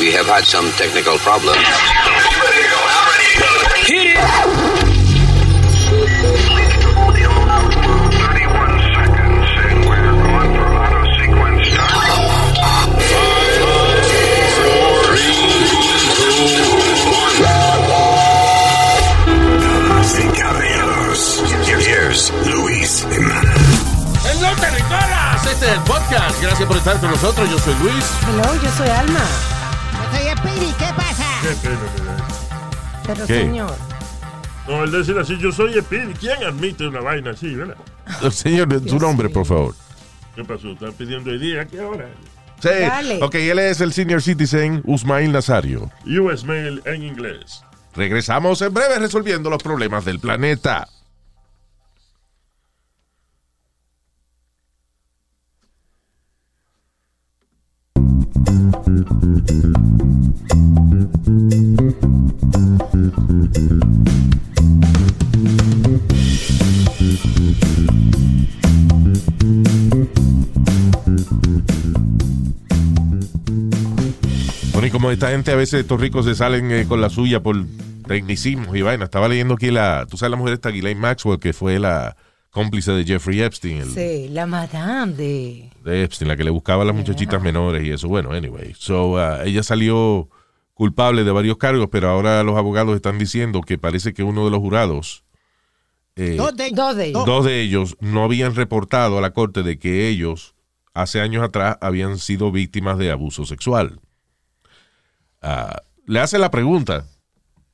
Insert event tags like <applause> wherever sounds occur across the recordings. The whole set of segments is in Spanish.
We have had some technical problems. Hit it! Damas y caballeros, here's Luis Jiménez. ¡Hello, territoras! Este es el podcast. Gracias por estar con nosotros. Yo soy Luis. Hello, yo soy Alma. Pero ¿Qué? señor, No, el decir así, yo soy Espíritu. ¿Quién admite una vaina así, verdad? <laughs> Señor, su nombre, por favor. ¿Qué pasó? ¿Están pidiendo idea? ¿A qué hora? Sí. Dale. Ok, él es el senior citizen Usmail Nazario. US Mail en inglés. Regresamos en breve resolviendo los problemas del planeta. Bueno, y como esta gente a veces estos ricos se salen eh, con la suya por tecnicismos y vaina. Estaba leyendo aquí la, tú sabes la mujer esta, Ghislaine Maxwell, que fue la cómplice de Jeffrey Epstein, el- sí, la madame de... de Epstein, la que le buscaba a las muchachitas menores y eso. Bueno, anyway. So, uh, ella salió culpable de varios cargos, pero ahora los abogados están diciendo que parece que uno de los jurados, eh, Dos de Dos de ellos. dos de ellos, no habían reportado a la corte de que ellos, hace años atrás, habían sido víctimas de abuso sexual. Ah, le hace la pregunta.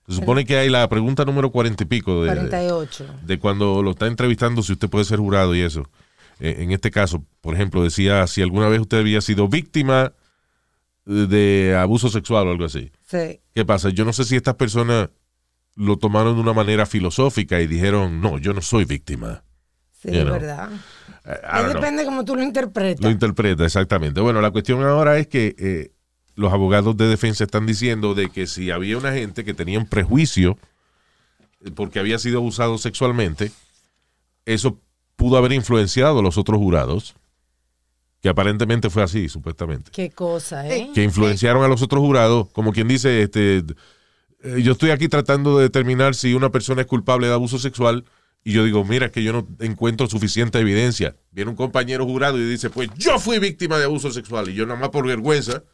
Se supone que hay la pregunta número cuarenta y pico de, 48. de cuando lo está entrevistando si usted puede ser jurado y eso. Eh, en este caso, por ejemplo, decía si alguna vez usted había sido víctima de abuso sexual o algo así. Sí. ¿Qué pasa? Yo no sé si estas personas lo tomaron de una manera filosófica y dijeron, no, yo no soy víctima. Sí, es verdad. Eh, I don't know. depende cómo tú lo interpretas. Lo interpreta, exactamente. Bueno, la cuestión ahora es que eh, los abogados de defensa están diciendo de que si había una gente que tenía un prejuicio porque había sido abusado sexualmente, eso pudo haber influenciado a los otros jurados, que aparentemente fue así, supuestamente. Qué cosa, ¿eh? Que influenciaron a los otros jurados, como quien dice, este, eh, yo estoy aquí tratando de determinar si una persona es culpable de abuso sexual y yo digo, mira, es que yo no encuentro suficiente evidencia. Viene un compañero jurado y dice, pues yo fui víctima de abuso sexual y yo nada más por vergüenza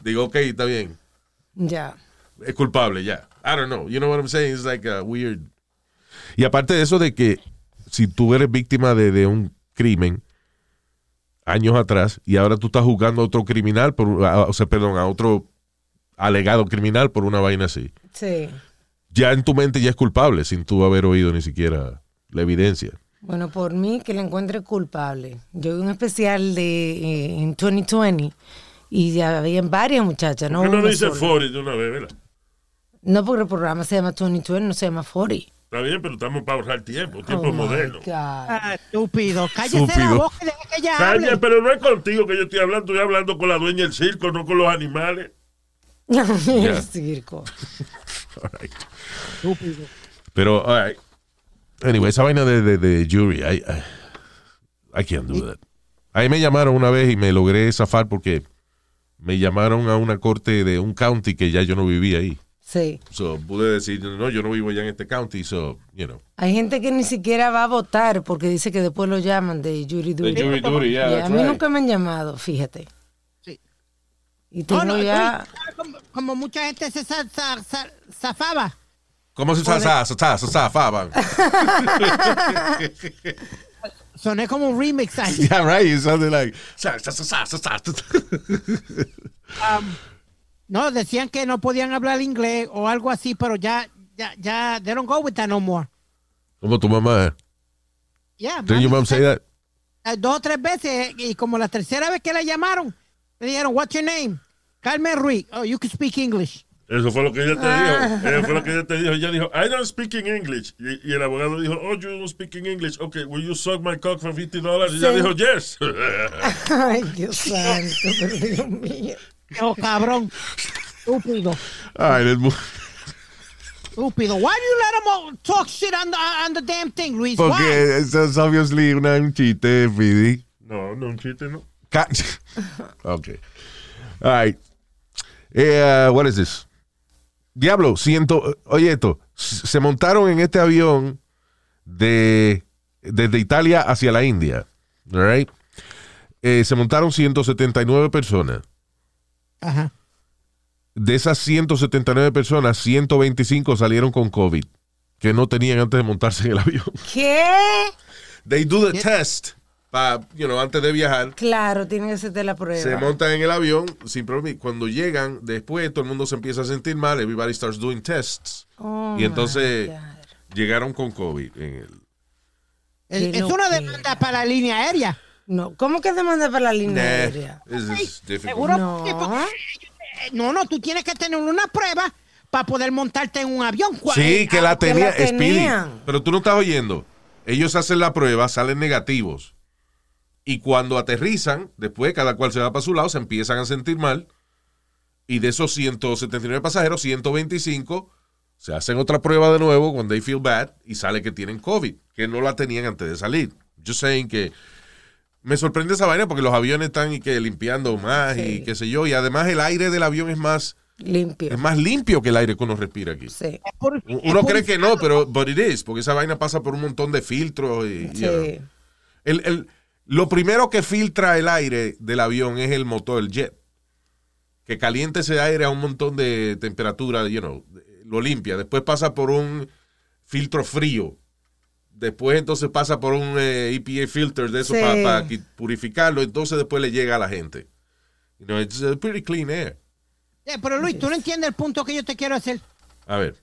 digo, ok, está bien, Ya. es culpable ya. I don't know, you know what I'm saying? It's like a weird. Y aparte de eso de que si tú eres víctima de, de un crimen años atrás y ahora tú estás juzgando a otro criminal, por, a- o sea, perdón, a otro alegado criminal por una vaina así. Sí. Ya en tu mente ya es culpable sin tú haber oído ni siquiera la evidencia. Bueno, por mí que la encuentre culpable. Yo vi un especial de eh, en 2020 y ya había varias muchachas, no ¿Por qué no una dice sola. 40 de una vez, verdad? No, porque el programa se llama 2020, no se llama 40. Está bien, pero estamos para ahorrar tiempo, tiempo Oh, moderno. Ah, estúpido. Cállese Estúpido. la boca y deja que ella Calla, hable. pero no es contigo que yo estoy hablando, estoy hablando con la dueña del circo, no con los animales. <laughs> el circo. <laughs> Estúpido. Pero, all right. anyway, esa vaina de, de, de jury, I, I, I can't do that. Ahí me llamaron una vez y me logré zafar porque me llamaron a una corte de un county que ya yo no vivía ahí. Sí. So, pude decir, no, yo no vivo ya en este county, so, you know. Hay gente que ni siquiera va a votar porque dice que después lo llaman de jury duty. The jury duty, yeah, Y a mí right. nunca me han llamado, fíjate. Sí. Y tengo No, no, ya... como, como mucha gente se za- za- za- zafaba. ¿Cómo se zafa- zafa- zafa- zafaban? Soné como un remix ahí. <laughs> Yeah, right, it sounded like... sa- No, decían que no podían hablar inglés o algo así, pero ya, ya, ya, they don't go with that no more. Como tu mamá. Yeah, Did your mom say that? eh, Dos o tres veces, y como la tercera vez que la llamaron, le dijeron, what's your name? Carmen Ruiz. Oh, you can speak English. Eso fue lo que ella te dijo. Eso fue lo que ella te dijo. Ella dijo, I don't speak in English. Y, y el abogado dijo, oh, you don't speak in English. Okay, will you suck my cock for 50 dollars? Y ella Sí. dijo, yes. <laughs> Ay, Dios santo, pero Dios mío. Oh, cabrón. Estúpido. All right, let's move. Estúpido. Why do you let them all talk shit on the, on the damn thing, Luis? Why? Porque eso es obviously una, un chiste, Fidi. no, no, un chiste, no. <laughs> Ok. All right. Eh, what is this? Diablo, ciento, oye esto, se montaron en este avión de desde Italia hacia la India, right? Eh, se montaron 179 personas. Ajá. De esas 179 personas, 125 salieron con COVID, que no tenían antes de montarse en el avión. ¿Qué? They do the test, pa, you know, antes de viajar. Claro, tiene que hacerte la prueba. Se montan en el avión sin problema. Cuando llegan, después todo el mundo se empieza a sentir mal. Everybody starts doing tests. Oh, y entonces llegaron con COVID. En el, Es, una demanda para la línea aérea. No, ¿cómo que demanda para la línea Nah, aérea? Seguro. No. No, no, tú tienes que tener una prueba para poder montarte en un avión. Sí, que la ah, que tenía la Speedy. Pero tú no estás oyendo. Ellos hacen la prueba, salen negativos. Y cuando aterrizan, después cada cual se va para su lado, se empiezan a sentir mal. Y de esos 179 pasajeros, 125 se hacen otra prueba de nuevo cuando they feel bad y sale que tienen COVID, que no la tenían antes de salir. Yo sé que me sorprende esa vaina porque los aviones están y que limpiando más y qué sé yo. Y además el aire del avión es más, Limpio. es más limpio que el aire que uno respira aquí. Sí. Uno cree que no, pero but it is, porque esa vaina pasa por un montón de filtros. Y, Sí. you know. El- el- lo primero que filtra el aire del avión es el motor, el jet. Que caliente ese aire a un montón de temperatura, you know, lo limpia. Después pasa por un filtro frío. Después entonces pasa por un eh, EPA filter de eso Sí. para purificarlo. Entonces después le llega a la gente. You know, it's a pretty clean air. Eh, pero Luis, tú no entiendes el punto que yo te quiero hacer. A ver.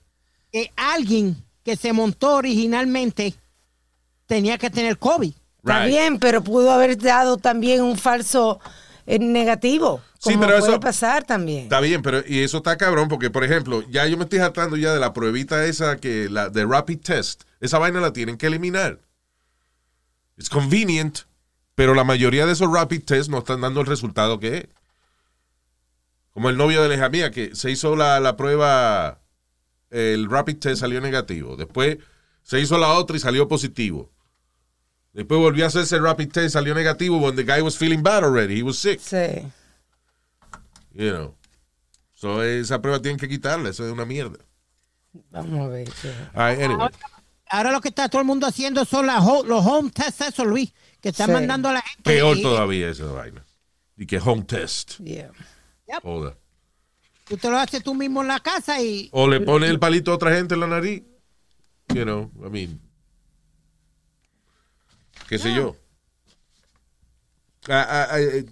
Que alguien que se montó originalmente tenía que tener COVID. Está Right. bien, pero pudo haber dado también un falso eh, negativo. Sí, Como pero puede eso- pasar también. Está bien, pero y eso está cabrón porque, por ejemplo, ya yo me estoy hartando ya de la pruebita esa que la de rapid test. Esa vaina la tienen que eliminar. Es convenient, pero la mayoría de esos rapid tests no están dando el resultado que es. Como el novio de la hija mía que se hizo la, la prueba, el rapid test salió negativo. Después se hizo la otra y salió positivo. Después volvió a hacerse el rapid test, salió negativo when the guy was feeling bad already. He was sick. Sí. You know. So, esa prueba tienen que quitarla, eso es una mierda. Vamos a ver. sí. All right, anyway. Ahora lo que está todo el mundo haciendo son las ho- los home tests, eso, Luis, que están Sí. mandando a la gente. Peor y- todavía esa vaina. Y que home test. Yeah. Joda. Tú te lo haces tú mismo en la casa y O le pone el palito a otra gente en la nariz. You know, I mean. Qué sé yo. Ah, ah, ah, eh,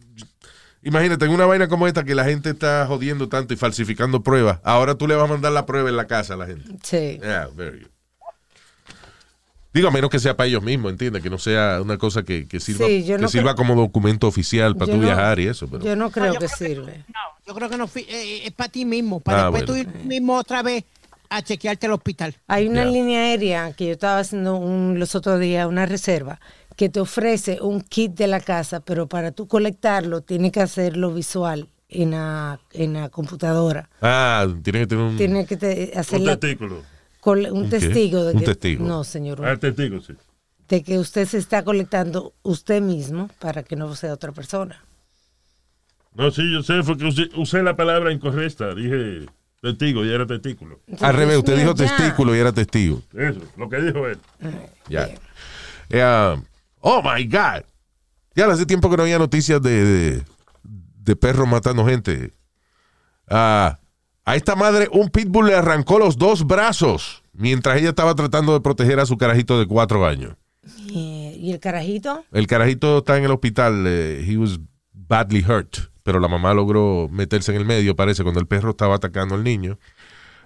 imagínate, en una vaina como esta que la gente está jodiendo tanto y falsificando pruebas. Ahora tú le vas a mandar la prueba en la casa a la gente. Sí. Yeah, very good. Digo, a menos que sea para ellos mismos, ¿entiendes? Que no sea una cosa que, que sirva, Sí, yo que no sirva como documento oficial para Yo tú no- viajar y eso. Pero, Yo no creo yo que creo que- sirve. no, yo creo que no fui- eh, es para ti mismo, para Ah, después bueno. tú ir mismo otra vez a chequearte al hospital. Hay una línea aérea que yo estaba haciendo un- los otros días, una reserva, que te ofrece un kit de la casa, pero para tú colectarlo tienes que hacerlo visual en la, en la computadora. Ah, tiene que tener un... Tienes que te- hacer Un la- testículo. col- un testigo de Un que testigo. no, señor, Ah, testigo, sí. de que usted se está colectando usted mismo para que no sea otra persona. No, sí, yo sé, fue que usé, usé la palabra incorrecta. Dije testigo y era testículo. Al revés, usted dijo ya. testículo y era testigo. Eso, lo que dijo él. Ya. Eh, oh my God. Ya hace tiempo que no había noticias de, de, de perros matando gente. Ah, a esta madre, un pitbull le arrancó los dos brazos mientras ella estaba tratando de proteger a su carajito de cuatro años. ¿Y el carajito? El carajito está en el hospital. eh, he was badly hurt. Pero la mamá logró meterse en el medio, parece, cuando el perro estaba atacando al niño.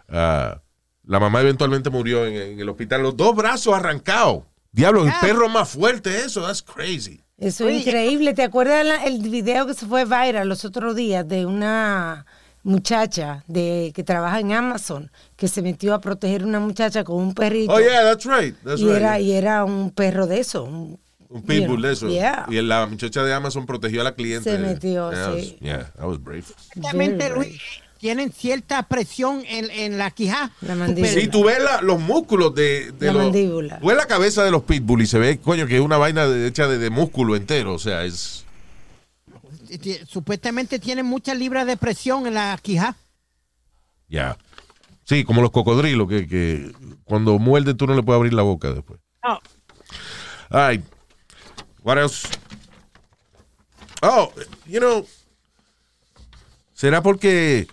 Ah, la mamá eventualmente murió en, en el hospital. Los dos brazos arrancados. Diablo, el perro más fuerte, eso. That's crazy. Eso es increíble. ¿Te acuerdas la- el video que se fue viral los otros días de una muchacha de que trabaja en Amazon que se metió a proteger a una muchacha con un perrito? Oh, yeah, that's right. That's y, right. era, y era un perro de eso. Un, Un pitbull you de eso. yeah. Y la muchacha de Amazon protegió a la cliente. Se metió, yeah, sí. was- yeah, that was brave. Exactamente, Luis, tienen cierta presión en, en la quijá. La mandíbula. Sí, tú ves la- los músculos de, de La los- mandíbula. Tú ves la cabeza de los pitbull y se ve, coño, que es una vaina de- hecha de, de músculo entero. O sea, es. Supuestamente tienen muchas libras de presión en la quijá. Ya. Sí, como los cocodrilos, que, que cuando muerde tú no le puedes abrir la boca después. No. Right. What else? Oh, you know, ¿será porque,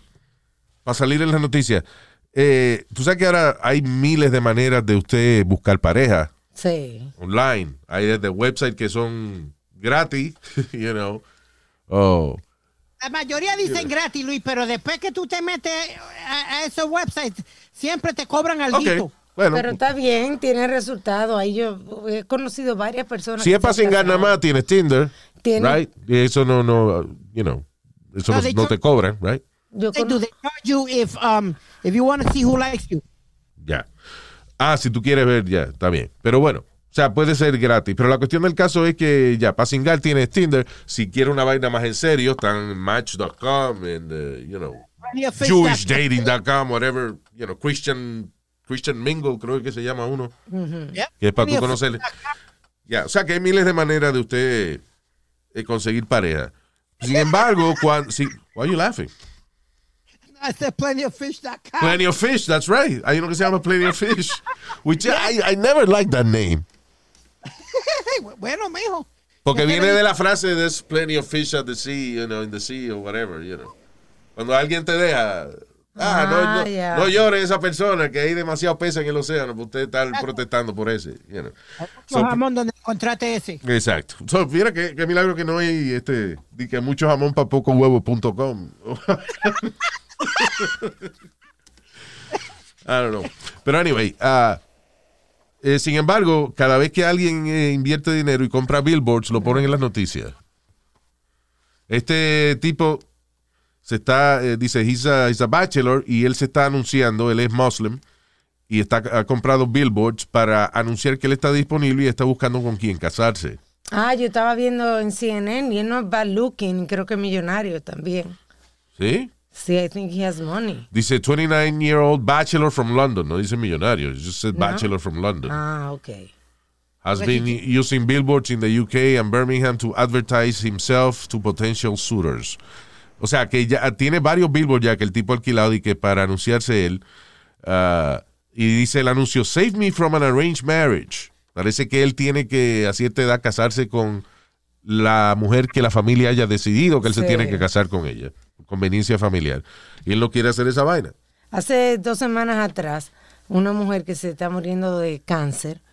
para salir en las noticias, eh, tú sabes que ahora hay miles de maneras de usted buscar pareja Sí. online. Hay desde websites que son gratis, <laughs> you know. Oh, La mayoría dicen gratis, Luis, pero después que tú te metes a, a esos websites, siempre te cobran algo. ok. Bueno, Pero está bien, tiene resultado. Ahí yo he conocido varias personas. si es para cingar nada más, tienes Tinder, Tiene- right? Y eso no, no, you know, eso No, te cobran, right? Yo They do. They charge you if um if you want to see who likes you. Ya. Ah, si tú quieres ver, ya, está bien. Pero bueno, o sea, puede ser gratis. Pero la cuestión del caso es que ya, para singar tienes Tinder. Si quieres una vaina más en serio, están Match.com and, uh, you know, JewishDating.com, whatever, you know, Christian, Christian Mingle, creo que se llama uno. Yep. Que es para tú conocerle. Ya, o sea que hay miles de maneras de usted eh, conseguir pareja. Sin embargo, cuando, si, why are you laughing? I said plenty of fish. that count. Plenty of Fish, that's right. Hay uno que se llama Plenty of Fish. <laughs> Which I, I never liked that name. <laughs> bueno, mijo. Porque viene de la frase There's plenty of fish at the sea, you know, in the sea or whatever, you know. Cuando alguien te deja, ah, no, Ah, no, no llore esa persona que hay demasiado peso en el océano, pues usted está protestando por ese, you know. So, jamón donde encontraste ese. exacto. So, mira que, que milagro que no hay este, di que mucho jamón para poco huevo.com. <laughs> I don't know. Pero anyway, eh, sin embargo, cada vez que alguien eh, invierte dinero y compra billboards, lo ponen en las noticias. Este tipo se está, eh, dice, he's a, he's a bachelor y él se está anunciando, él es muslim y está, ha comprado billboards para anunciar que él está disponible y está buscando con quién casarse. Ah, yo estaba viendo en CNN y él no es bad looking, creo que millonario también. ¿Sí? Sí, I think he has money. Dice 29-year-old bachelor from London. No dice millonario, it just said No. bachelor from London. Ah, ok. Has been using billboards in the UK and Birmingham to advertise himself to potential suitors. O sea, que ya tiene varios billboards ya que el tipo alquilado y que para anunciarse él. ah, y dice el anuncio, Save me from an arranged marriage. Parece que él tiene que a cierta edad casarse con la mujer que la familia haya decidido que él se tiene que casar con ella. Conveniencia familiar. Y él no quiere hacer esa vaina. Hace dos semanas atrás, una mujer que se está muriendo de cáncer,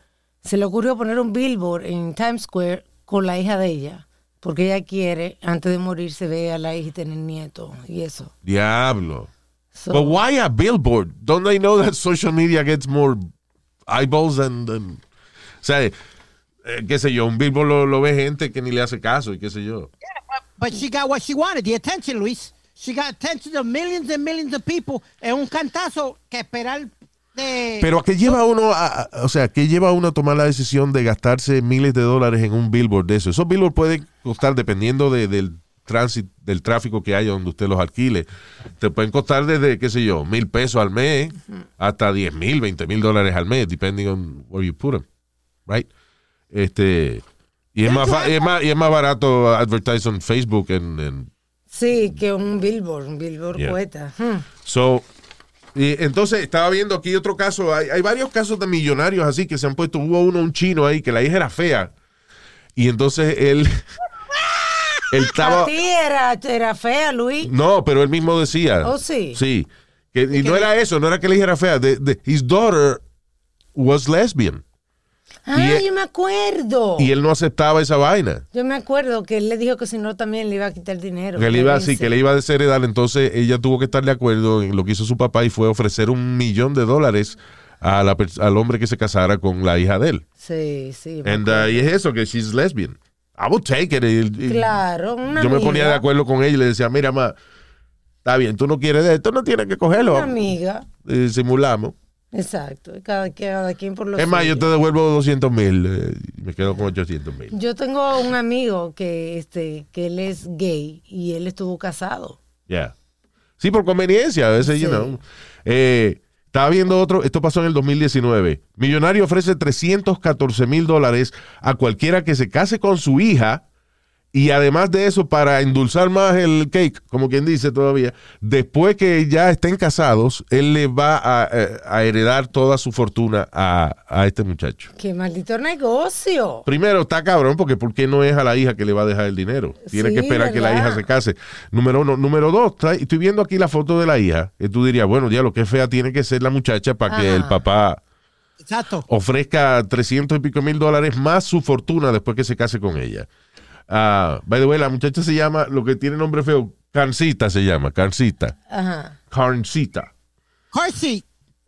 se le ocurrió poner un billboard en Times Square con la hija de ella, porque ella quiere, antes de morirse, ver a la hija y tener nieto y eso. Diablo. So, But why a billboard? Don't they know that social media gets more eyeballs than... than- o sea, eh, qué sé yo, un billboard lo, lo ve gente que ni le hace caso y qué sé yo. But she got what she wanted, the attention, Luis. She got attention of millions and millions of people. Es un cantazo que esperar de... Pero ¿a qué lleva uno a, o sea, qué lleva uno a tomar la decisión de gastarse miles de dólares en un billboard de eso? Esos billboards pueden costar, dependiendo de- del tránsito, del tráfico que haya donde usted los alquile, te pueden costar desde, qué sé yo, mil pesos al mes hasta diez mil, veinte mil dólares al mes, depending on where you put them, right? Este, y es más, es más, y es más barato advertise on Facebook en, en sí, que un billboard, un billboard Yeah. Hmm. So, y entonces estaba viendo aquí otro caso. Hay, hay varios casos de millonarios así que se han puesto. Hubo uno, un chino ahí, que la hija era fea. Y entonces él. <laughs> él estaba. A ti era, era fea, Luis. No, pero él mismo decía. Oh, sí. Sí. Que, y no era eso, no era que la hija era fea. The- the- his daughter was lesbian. Ah, y- yo me acuerdo. Y él no aceptaba esa vaina. Yo me acuerdo que él le dijo que si no también le iba a quitar dinero. Que le iba, sí, Vence. que le iba a desheredar. Entonces ella tuvo que estar de acuerdo en lo que hizo su papá y fue ofrecer un millón de dólares a la al hombre que se casara con la hija de él. Sí, sí. And, uh, y es eso, que she's lesbian. I would take it. Y- y- Claro, una Yo me ponía amiga. de acuerdo con ella y le decía, mira, ma, está bien, tú no quieres de esto, no tienes que cogerlo. Una amiga. Eh, simulamos. Exacto. Cada, cada quien por lo es más, yo te devuelvo 200 mil eh, me quedo con 800 mil. Yo tengo un amigo que este que él es gay y él estuvo casado. Yeah. Sí, por conveniencia, a veces, you Sí. know. Eh, estaba viendo otro, esto pasó en el 2019. Millonario ofrece 314 mil dólares a cualquiera que se case con su hija y además de eso, para endulzar más el cake, como quien dice todavía, después que ya estén casados, él le va a, eh, a heredar toda su fortuna a, a este muchacho. Qué maldito negocio. Primero, está cabrón, porque ¿por qué no es a la hija que le va a dejar el dinero? Tiene Sí, que esperar que la hija se case. Número uno. Número dos, estoy viendo aquí la foto de la hija. Y tú dirías, bueno, ya lo que es fea tiene que ser la muchacha para que el papá Exacto. ofrezca 300 y pico mil dólares más su fortuna después que se case con ella. Ah, by the way, la muchacha se llama, lo que tiene nombre feo, Carncita se llama, Carncita. Ajá. Carncita. Car seat.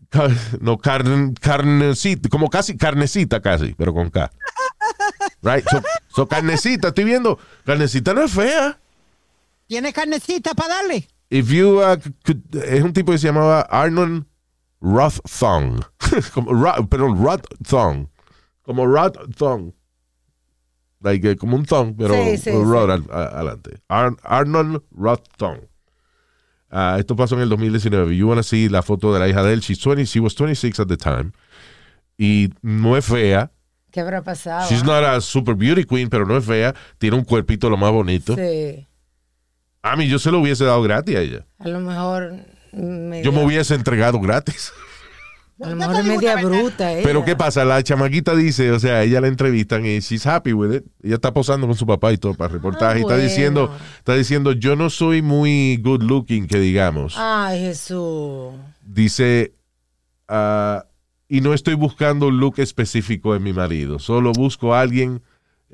Car- no, carn, carnecita, como casi, carnecita casi, pero con K. Right? So, so carnecita, estoy viendo, carnecita no es fea. Tiene carnecita para darle. If you, uh, could- es un tipo que se llamaba Arnold Roththong. <laughs> como, perdón, Roththong. Como Roththong. Like, eh, como un thong, pero Sí, sí. Rod al- a- adelante. Ar- Arnold Roththong. Ah, esto pasó en el 2019. You wanna see la foto de la hija de él. She's 20, she was 26 at the time. Y no es fea. ¿Qué habrá pasado? She's not a super beauty queen, pero no es fea. Tiene un cuerpito lo más bonito. Sí. A mí yo se lo hubiese dado gratis a ella. A lo mejor. media- Yo me hubiese entregado gratis. <laughs> A lo mejor es media bruta, ella. Pero ¿qué pasa? La chamaquita dice, o sea, ella la entrevistan y she's happy with it. Ella está posando con su papá y todo para reportaje. Ah, y está bueno. diciendo, está diciendo, yo no soy muy good looking, que digamos. Ay, Jesús. Dice, ah, y no estoy buscando un look específico en mi marido. Solo busco a alguien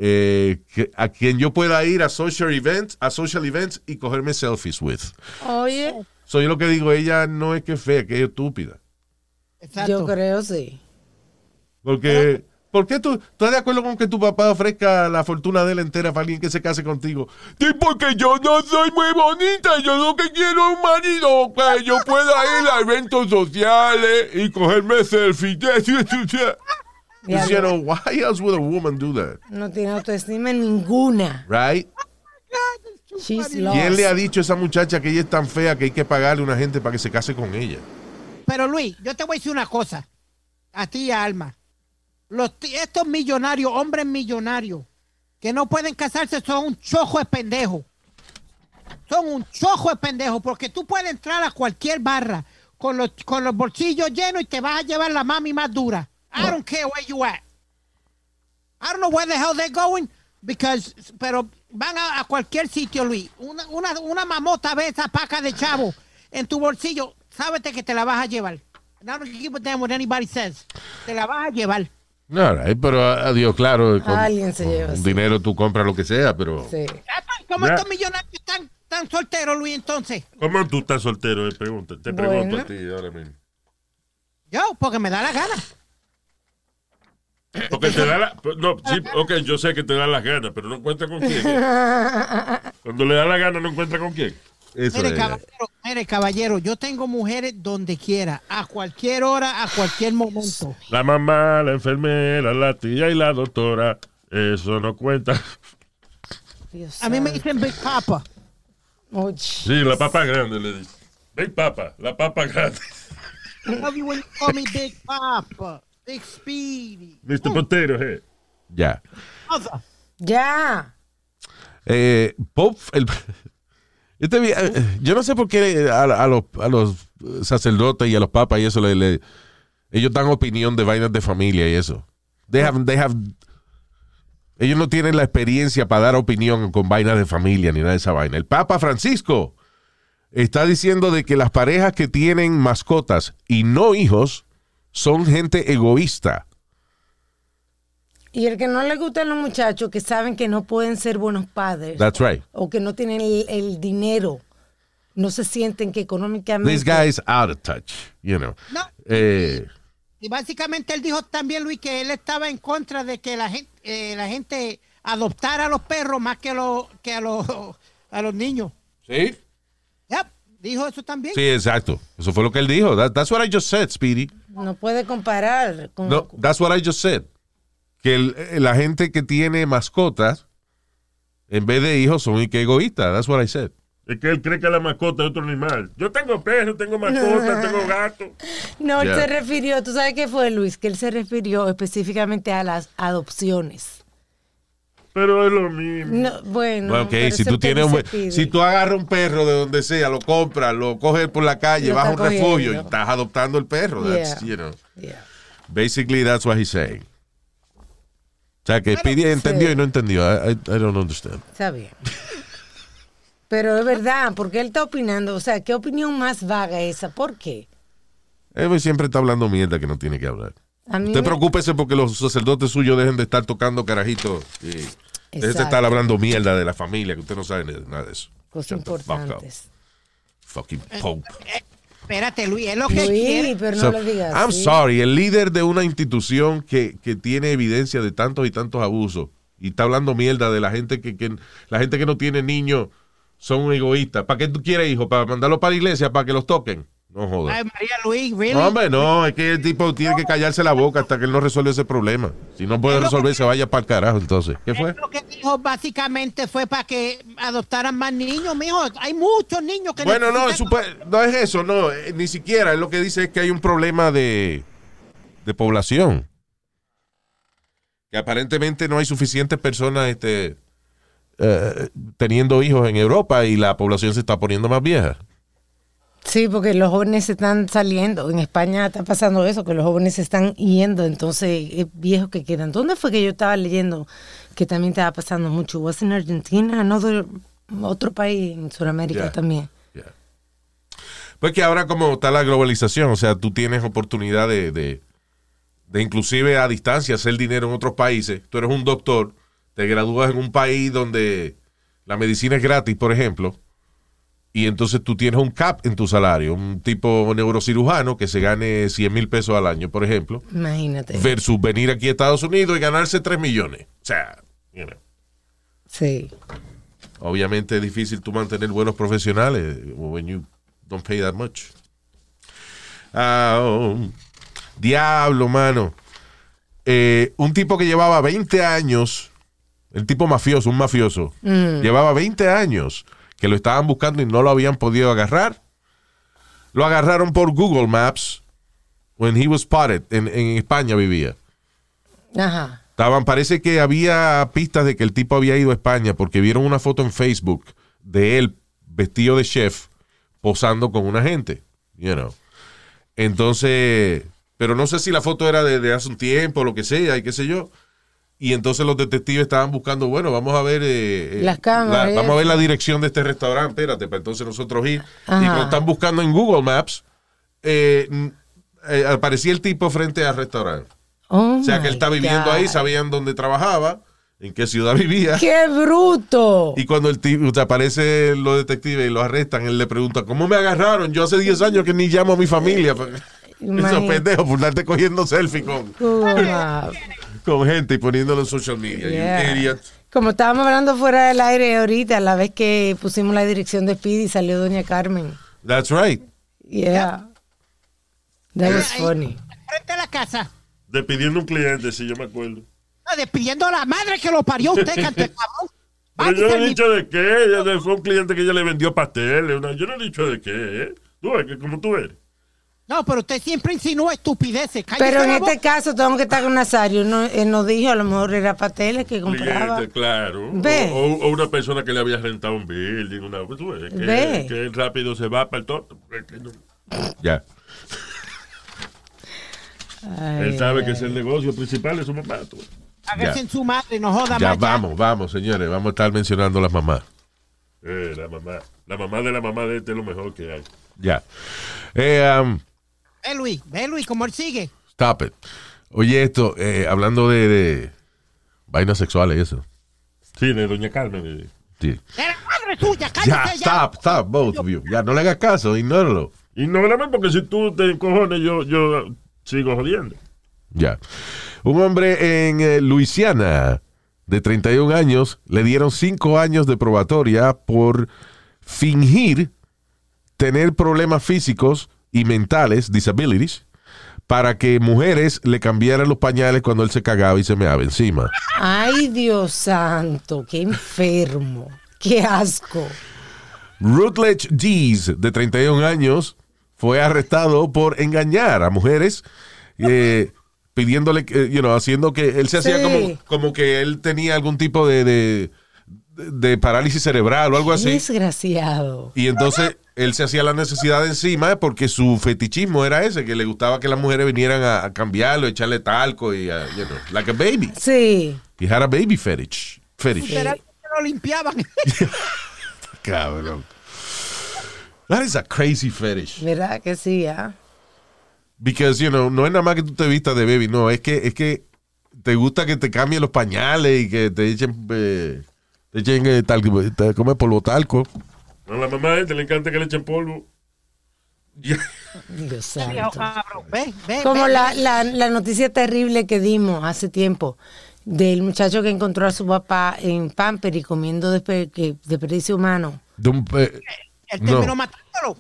eh, que- a quien yo pueda ir a social events, a social events y cogerme selfies with. Oye, Soy yo lo que digo, ella no es que es fea, que es estúpida. Exacto. yo creo sí. Porque, ¿por qué tú estás de acuerdo con que tu papá ofrezca la fortuna de él entera para alguien que se case contigo? Sí, porque yo no soy muy bonita, yo lo que quiero es un marido que yo pueda ir a eventos sociales y cogerme selfies. <laughs> You know, why else would a woman do that? No tiene autoestima ninguna. Right? She's lost. ¿Quién le ha dicho a esa muchacha que ella es tan fea que hay que pagarle a una gente para que se case con ella? Pero Luis, yo te voy a decir una cosa. A ti y a Alma. Los, estos millonarios, hombres millonarios, que no pueden casarse, son un chojo de pendejo. Son un chojo de pendejo, porque tú puedes entrar a cualquier barra con los, con los bolsillos llenos y te vas a llevar la mami más dura. I don't care where you at. I don't know where the hell they're going, because, pero van a, a cualquier sitio, Luis. Una, una, una mamota ve esa paca de chavo en tu bolsillo, sábete que te la vas a llevar. And I don't give a damn what anybody says. Te la vas a llevar. No, right, pero adiós, claro, con, Alguien se lleva con dinero tú compras lo que sea, pero... Sí. ¿Cómo estos millonarios están tan solteros, Luis, entonces? ¿Cómo tú estás soltero? Eh, pregunta. Te pregunto a ti ahora mismo. Yo, porque me da la gana. Porque te da la. No, sí, ok, yo sé que te da las ganas, pero no encuentra con quién. <laughs> Cuando le da la gana, no encuentra con quién. Eso Mire, es. caballero, mire, caballero, yo tengo mujeres donde quiera, a cualquier hora, a cualquier momento. La mamá, la enfermera, la tía y la doctora. Eso no cuenta. Dios A mí me dicen Big Papa. Oh, Sí, la papa grande le dice. Big papa, la papa grande. I love you when you call me Big Papa, Big Speedy. Mr. Potero, eh. Ya. Ya. Eh, Pope, el- este vi- eh, yo no sé por qué a, a los, a los sacerdotes y a los papas y eso le, le- ellos dan opinión de vainas de familia y eso. They have- they have- ellos no tienen la experiencia para dar opinión con vainas de familia ni nada de esa vaina. El Papa Francisco está diciendo de que las parejas que tienen mascotas y no hijos son gente egoísta. Y el que no le gustan los muchachos que saben que no pueden ser buenos padres That's right. o que no tienen el, el dinero, no se sienten que económicamente. This guy is out of touch, you know. No. Eh, Y básicamente él dijo también, Luis, que él estaba en contra de que la gente, eh, la gente adoptara a los perros más que, a los que a, los, <laughs> a los niños. ¿Sí? Yep, dijo eso también. Sí, exacto. Eso fue lo que él dijo. That- that's what I just said, Speedy. No puede comparar con. No, that's what I just said. Que el- eh, la gente que tiene mascotas, en vez de hijos, son y que egoístas. That's what I said. Es que él cree que la mascota es otro animal. Yo tengo perro, tengo mascota, tengo gato. No, él se refirió, ¿tú sabes qué fue, Luis? Que él se refirió específicamente a las adopciones. Pero es lo mismo. No, bueno, Bueno, ok, pero si tú tienes un, si tú agarras un perro de donde sea, lo compras, lo coges por la calle, vas a un estás refugio y cogiendo. estás adoptando el perro. That's, you know, Yeah. basically that's what he's saying. O sea, que Speedy entendió y no entendió. I, I- I don't understand. Está bien. Pero es verdad, porque él está opinando. O sea, ¿qué opinión más vaga esa? ¿Por qué? Él siempre está hablando mierda que no tiene que hablar. A mí Usted me- preocúpese porque los sacerdotes suyos dejen de estar tocando carajitos y dejen de estar hablando mierda de la familia, que usted no sabe nada de eso. Cosas importantes. Fucking Pope. Espérate, Luis, es lo que Luis, quiere. pero no So, lo digas. I'm sorry, el líder de una institución que, que tiene evidencia de tantos y tantos abusos y está hablando mierda de la gente que, que- la gente que no tiene niños son egoístas. ¿Para qué tú quieres hijos? ¿Para mandarlos para la iglesia? ¿Para que los toquen? No jodas. Ay, María Luis, really. No, hombre, no, es que el tipo tiene que callarse la boca hasta que él no resuelva ese problema. Si no puede que- resolver, se vaya para el carajo entonces. ¿Qué fue? Él Lo que dijo básicamente fue para que adoptaran más niños, mijo. Hay muchos niños que Bueno, no, no es eso, no, eh, ni siquiera. Es lo que dice es que hay un problema de, de población. Que aparentemente no hay suficientes personas este, eh, teniendo hijos en Europa y la población se está poniendo más vieja. Sí, porque los jóvenes se están saliendo. En España está pasando eso, que los jóvenes se están yendo, entonces eh, viejos que quedan. ¿Dónde fue que yo estaba leyendo que también estaba pasando mucho? ¿Was en Argentina? Another- otro país en Sudamérica también. Pues que ahora como está la globalización, o sea, tú tienes oportunidad de, de, de inclusive a distancia hacer dinero en otros países. Tú eres un doctor, te gradúas en un país donde la medicina es gratis, por ejemplo, y entonces tú tienes un cap en tu salario, un tipo neurocirujano que se gane 100 mil pesos al año, por ejemplo, Imagínate. versus venir aquí a Estados Unidos y ganarse 3 millones. O sea, you know, Sí. obviamente es difícil tú mantener buenos profesionales when you don't pay that much. Ah, oh, diablo, mano. Eh, un tipo que llevaba 20 años, el tipo mafioso, un mafioso, llevaba 20 años que lo estaban buscando y no lo habían podido agarrar. Lo agarraron por Google Maps when he was spotted. En, en España vivía. Ajá. Estaban, parece que había pistas de que el tipo había ido a España porque vieron una foto en Facebook de él vestido de chef posando con una gente, you know. Entonces, pero no sé si la foto era de, de hace un tiempo o lo que sea y qué sé yo. Y entonces los detectives estaban buscando, bueno, vamos a ver eh, eh, Las cámaras, la- vamos a ver la dirección de este restaurante, espérate, para entonces nosotros ir. Ajá. Y cuando están buscando en Google Maps, eh, eh, aparecía el tipo frente al restaurante. Oh O sea que él está viviendo ahí, sabían dónde trabajaba, en qué ciudad vivía. ¡Qué bruto! Y cuando el tipo, o sea, aparecen los detectives y lo arrestan, él le pregunta, ¿cómo me agarraron? Yo hace 10 años que ni llamo a mi familia. <laughs> Esos Imagínate. pendejos por darte cogiendo selfie con, Google Maps. Con gente y poniéndolo en social media. Yeah. You idiot. Como estábamos hablando fuera del aire ahorita, la vez que pusimos la dirección de Speedy salió Doña Carmen. That's right. Yeah. That was funny. Frente a la casa. Despidiendo un cliente, si yo me acuerdo. Ah, Despidiendo a la madre que lo parió usted, cante cabrón. <laughs> Pero yo no he dicho de qué. ella- Fue un cliente que ella le vendió pasteles. Yo no he dicho de qué. ¿eh? Tú ves que como tú eres. No, pero usted siempre insinúa estupideces. Cállese Pero en este boca. caso tengo que estar con Nazario. No, él nos dijo, a lo mejor era pasteles que compraba. Claro. Ve. O, o- o una persona que le había rentado un building. Una, pues tú ves, que, Ve. que él rápido se va para el no- Ya. Ay, él sabe ay, que es el negocio principal de su mamá. tú ves. Hágase Ya. en su madre, no joda Ya más. vamos, vamos, señores. Vamos a estar mencionando a las mamás. Eh, la mamá. La mamá de la mamá de este es lo mejor que hay. Ya. Eh, um, Ve, Luis, ve, Luis, como él sigue. stop it. Oye, esto, eh, hablando de, de vainas sexuales y eso. Sí, de Doña Carmen. eh. Sí. De la madre tuya, Ya, cállate ya. stop, stop, both of you. Ya, no le hagas caso, ignóralo. Ignórame porque si tú te encojones, yo, yo sigo jodiendo. Ya. Un hombre en eh, Luisiana de 31 años le dieron 5 años de probatoria por fingir tener problemas físicos y mentales, disabilities, para que mujeres le cambiaran los pañales cuando él se cagaba y se meaba encima. Ay, Dios santo, qué enfermo. Qué asco. Rutledge Dees, de 31 años, fue arrestado por engañar a mujeres eh, pidiéndole, que, you know, haciendo que él se hacía como, como que él tenía algún tipo de, de, de parálisis cerebral o algo así. Desgraciado. Y entonces él se hacía la necesidad encima porque su fetichismo era ese, que le gustaba que las mujeres vinieran a, a cambiarlo, echarle talco y, a, you know, like a baby. Sí. He had a baby fetish. Fetish. Que lo limpiaban. <laughs> Cabrón. That is a crazy fetish. ¿Verdad que sí? ah? Because, you know, no es nada más que tú te vistas de baby, no, es que, es que te gusta que te cambien los pañales y que te echen, eh, te echen eh, tal, te come polvo talco. A la mamá de este le encanta que le echen polvo. <laughs> Dios santo. Como la, la, la noticia terrible que dimos hace tiempo del muchacho que encontró a su papá en Pamper y comiendo despe- que- desperdicio humano. De un, eh, Él no. matándolo.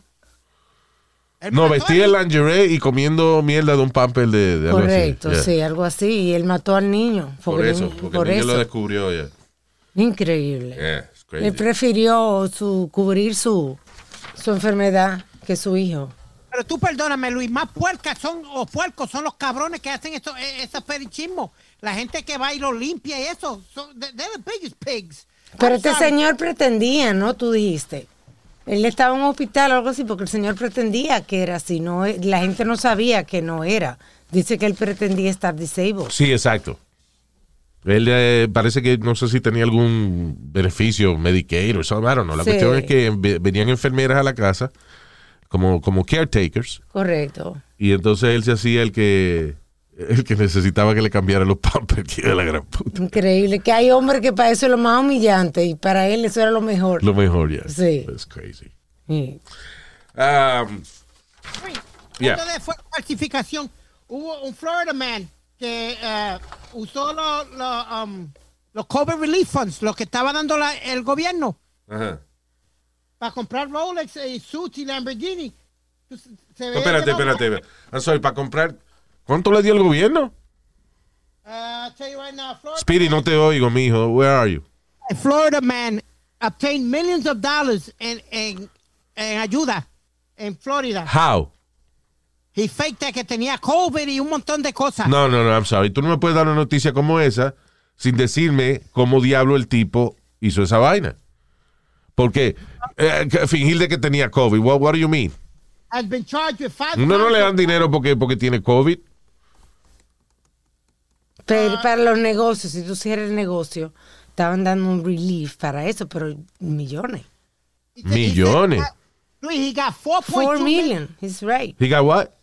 Él no, vestía a el lingerie y comiendo mierda de un pamper de, de algo así. Correcto, Yeah. sí, algo así. Y él mató al niño. Por eso, porque por el niño eso. lo descubrió ya. Increíble. Yeah. Él prefirió su, cubrir su, su enfermedad que su hijo. Pero tú perdóname, Luis, más puercas son, o puercos son los cabrones que hacen eso, eh, esos fetichismos. La gente que va y lo limpia y eso. Son, they- they're the biggest pigs. Pero este señor pretendía, ¿no? Tú dijiste. Él estaba en un hospital o algo así porque el señor pretendía que era así. No, e- la gente no sabía que no era. Dice que él pretendía estar disabled. Sí, exacto. Él eh, parece que no sé si tenía algún beneficio, Medicaid o eso, I don't know. La Sí. cuestión es que ve- venían enfermeras a la casa como, como caretakers Correcto. y entonces él se hacía el que el que necesitaba que le cambiara los <laughs> pampers, que era la gran puta. Increíble. Que hay hombres que para eso es lo más humillante y para él eso era lo mejor. Lo mejor ya. Sí. That's crazy. Sí. Um, Yeah. de falsificación. Hubo un Florida man que eh, usó los los, um, los COVID relief funds, lo que estaba dando la- el gobierno, ajá. para comprar Rolex y suits y Lamborghini. Se No, espérate, espérate. I'm sorry, para comprar. ¿Cuánto le dio el gobierno? Uh, I'll tell you right now, Florida Speedy, no te oigo, mijo. Where are you? A Florida man obtained millions of dollars en, en, en ayuda en Florida. How? He faked que tenía COVID y un montón de cosas. No, no, no, I'm sorry. Tú no me puedes dar una noticia como esa sin decirme cómo diablo el tipo hizo esa vaina. Porque eh, fingir de que tenía COVID. What, what do you mean? Has been charged with five Uno no le dan dinero porque, porque tiene COVID. Pero para los negocios, si tú cierras el negocio, estaban dando un relief para eso, pero millones. Millones. Luis, he got 4.2 Four million. million. He's right. He got what?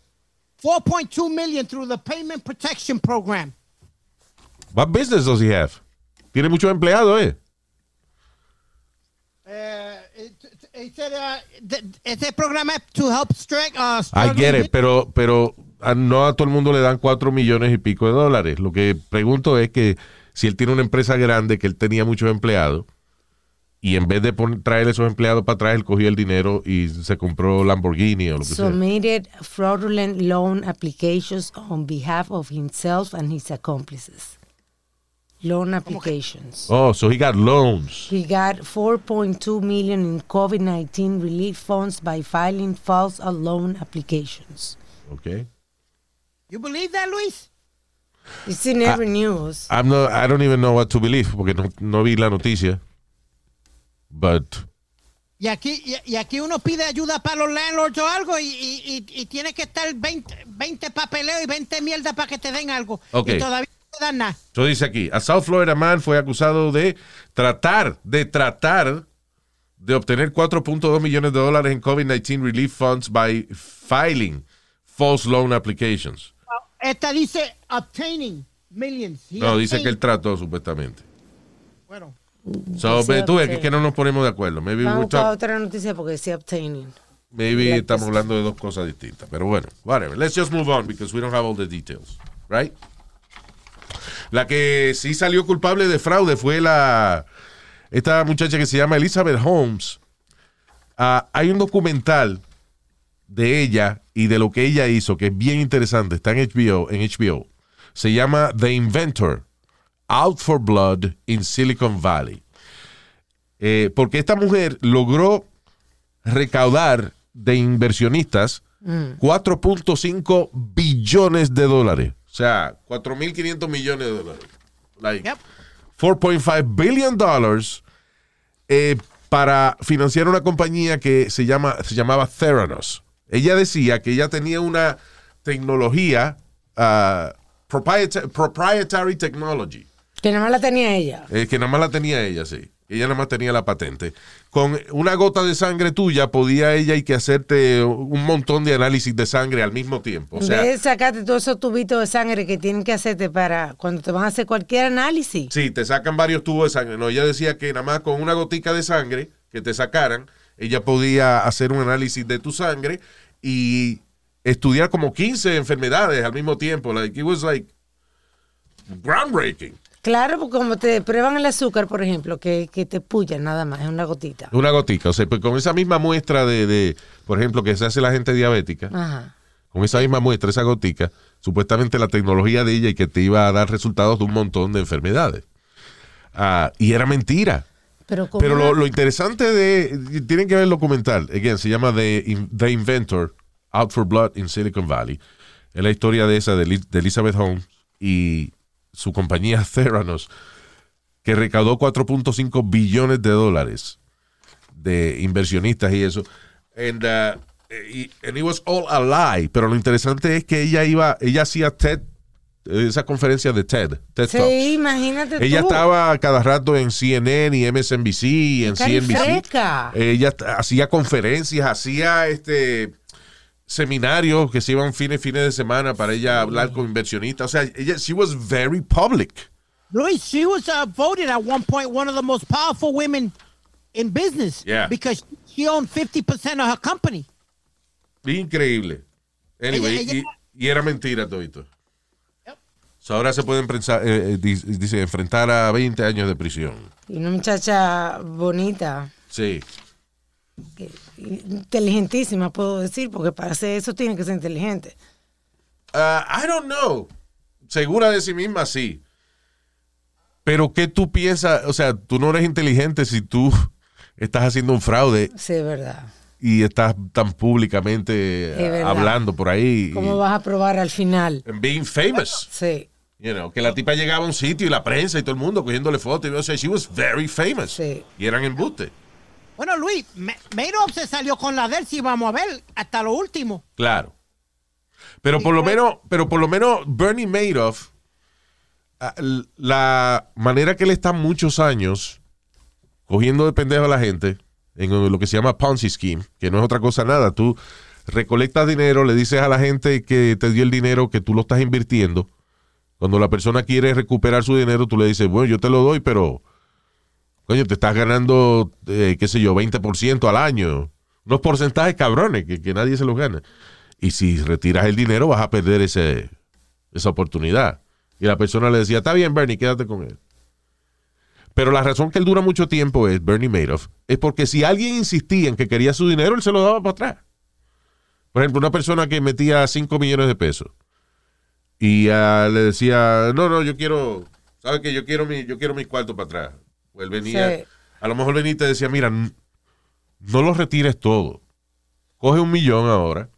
4.2 million through the payment protection program. What business does he have? Tiene muchos empleados, ¿eh? Uh, he said, uh, ese programa es to help strike, uh, I get it, pero, pero a- no a todo el mundo le dan cuatro millones y pico de dólares. Lo que pregunto es que si él tiene una empresa grande, que él tenía muchos empleados, y en vez de pon- traer esos empleados para atrás, él cogió el dinero y se compró Lamborghini o lo que sea. Submitted fraudulent loan applications on behalf of himself and his accomplices. Loan applications. Oh, so he got loans. He got 4.2 million in COVID-19 relief funds by filing false loan applications. Okay. You believe that, Luis? It's in every news. I'm not, I don't even know what to believe porque no, no vi la noticia. But Y aquí, y, y aquí uno pide ayuda para los landlords o algo y, y, y- tiene que estar 20, 20 papeleos y 20 mierda para que te den algo. Ok. Y todavía no te dan nada. Eso dice aquí, a South Florida man fue acusado de tratar, de tratar de obtener 4.2 millones de dólares en COVID-19 relief funds by filing false loan applications. Esta dice obtaining millions. He No, dice que él obtained- trató supuestamente. Bueno, So, Dice tú ves que, que no nos ponemos de acuerdo. Maybe, Vamos a otra noticia porque decía obtaining. maybe Like estamos this. hablando de dos cosas distintas. Pero bueno, whatever. Let's just move on because we don't have all the details. Right? La que sí salió culpable de fraude fue la esta muchacha que se llama Elizabeth Holmes. Ah, hay un documental de ella y de lo que ella hizo que es bien interesante. Está en HBO. En HBO. Se llama The Inventor. Out for Blood in Silicon Valley. Eh, porque esta mujer logró recaudar de inversionistas 4.5 billones de dólares. sea, 4.500 millones de dólares. Like, Yep. 4.5 billion dollars eh, para financiar una compañía que se, llama, se llamaba Theranos. Ella decía que ella tenía una tecnología, ah, proprieta- proprietary technology, Que nada más la tenía ella. eh, que nada más la tenía ella, sí. Ella nada más tenía la patente. Con una gota de sangre tuya podía ella y que hacerte un montón de análisis de sangre al mismo tiempo. O sea, de sacarte todos esos tubitos de sangre que tienen que hacerte para cuando te van a hacer cualquier análisis. Sí, te sacan varios tubos de sangre. No, ella decía que nada más con una gotica de sangre que te sacaran, ella podía hacer un análisis de tu sangre y estudiar como 15 enfermedades al mismo tiempo. Like, it was like groundbreaking. Claro, porque como te prueban el azúcar, por ejemplo, que, que te pullan nada más, es una gotita. Una gotica. O sea, pues con esa misma muestra de, de, por ejemplo, que se hace la gente diabética, Ajá. con esa misma muestra, esa gotica, supuestamente la tecnología de ella y que te iba a dar resultados de un montón de enfermedades. Ah, y era mentira. Pero, Pero lo, interesante de. Tienen que ver el documental. Again, se llama The, The Inventor, Out for Blood in Silicon Valley. Es la historia de esa, de Elizabeth Holmes y su compañía Theranos, que recaudó 4.5 billones de dólares de inversionistas y eso. And, uh, y- and it was all a lie. Pero lo interesante es que ella iba, ella hacía TED, esa conferencia de TED, TED Talks. Sí, imagínate Ella tú. estaba cada rato en CNN y MSNBC y en CNBC. Ella hacía conferencias, hacía este seminarios que se iban fines fines de semana para ella hablar con inversionistas. O sea, ella she was very public. Luis, she was uh, voted at one point one of the most powerful women in business. Yeah. Because she owned 50% of her company. Increíble. Anyway, Ella- y, ella- y era mentira todito. Yep. So, ahora se pueden pensar, eh, eh, dice, enfrentar a 20 años de prisión. Y una muchacha bonita, Sí. que- inteligentísima, puedo decir, porque para hacer eso tiene que ser inteligente. Ah, I don't know. Segura de sí misma, sí. Pero ¿qué tú piensas? O sea, tú no eres inteligente si tú <laughs> estás haciendo un fraude Sí, es verdad. y estás tan públicamente Es verdad. hablando por ahí. ¿Cómo vas a probar al final? And being famous. Sí, You know, que la tipa llegaba a un sitio y la prensa y todo el mundo cogiéndole fotos. Y, o sea, she was very famous. Sí. Y eran embustes. Bueno, Luis, Ma- Madoff se salió con la de él, si vamos a ver, hasta lo último. Claro. Pero por lo menos, pero por lo menos Bernie Madoff, ah, la manera que él está muchos años cogiendo de pendejo a la gente en lo que se llama Ponzi Scheme, que no es otra cosa nada. Tú recolectas dinero, le dices a la gente que te dio el dinero que tú lo estás invirtiendo. Cuando la persona quiere recuperar su dinero, tú le dices, bueno, yo te lo doy, pero, coño, te estás ganando, eh, qué sé yo, 20% al año. Unos porcentajes cabrones que, nadie se los gana. Y si retiras el dinero, vas a perder ese, esa oportunidad. Y la persona le decía, está bien, Bernie, quédate con él. Pero la razón que él dura mucho tiempo es, Bernie Madoff, es porque si alguien insistía en que quería su dinero, él se lo daba para atrás. Por ejemplo, una persona que metía 5 millones de pesos y ah, le decía, no, no, yo quiero, ¿sabes qué? Yo quiero mi, yo quiero mi cuarto para atrás. Él venía, Sí. a lo mejor venía y te decía, mira, no lo retires todo. Coge un millón ahora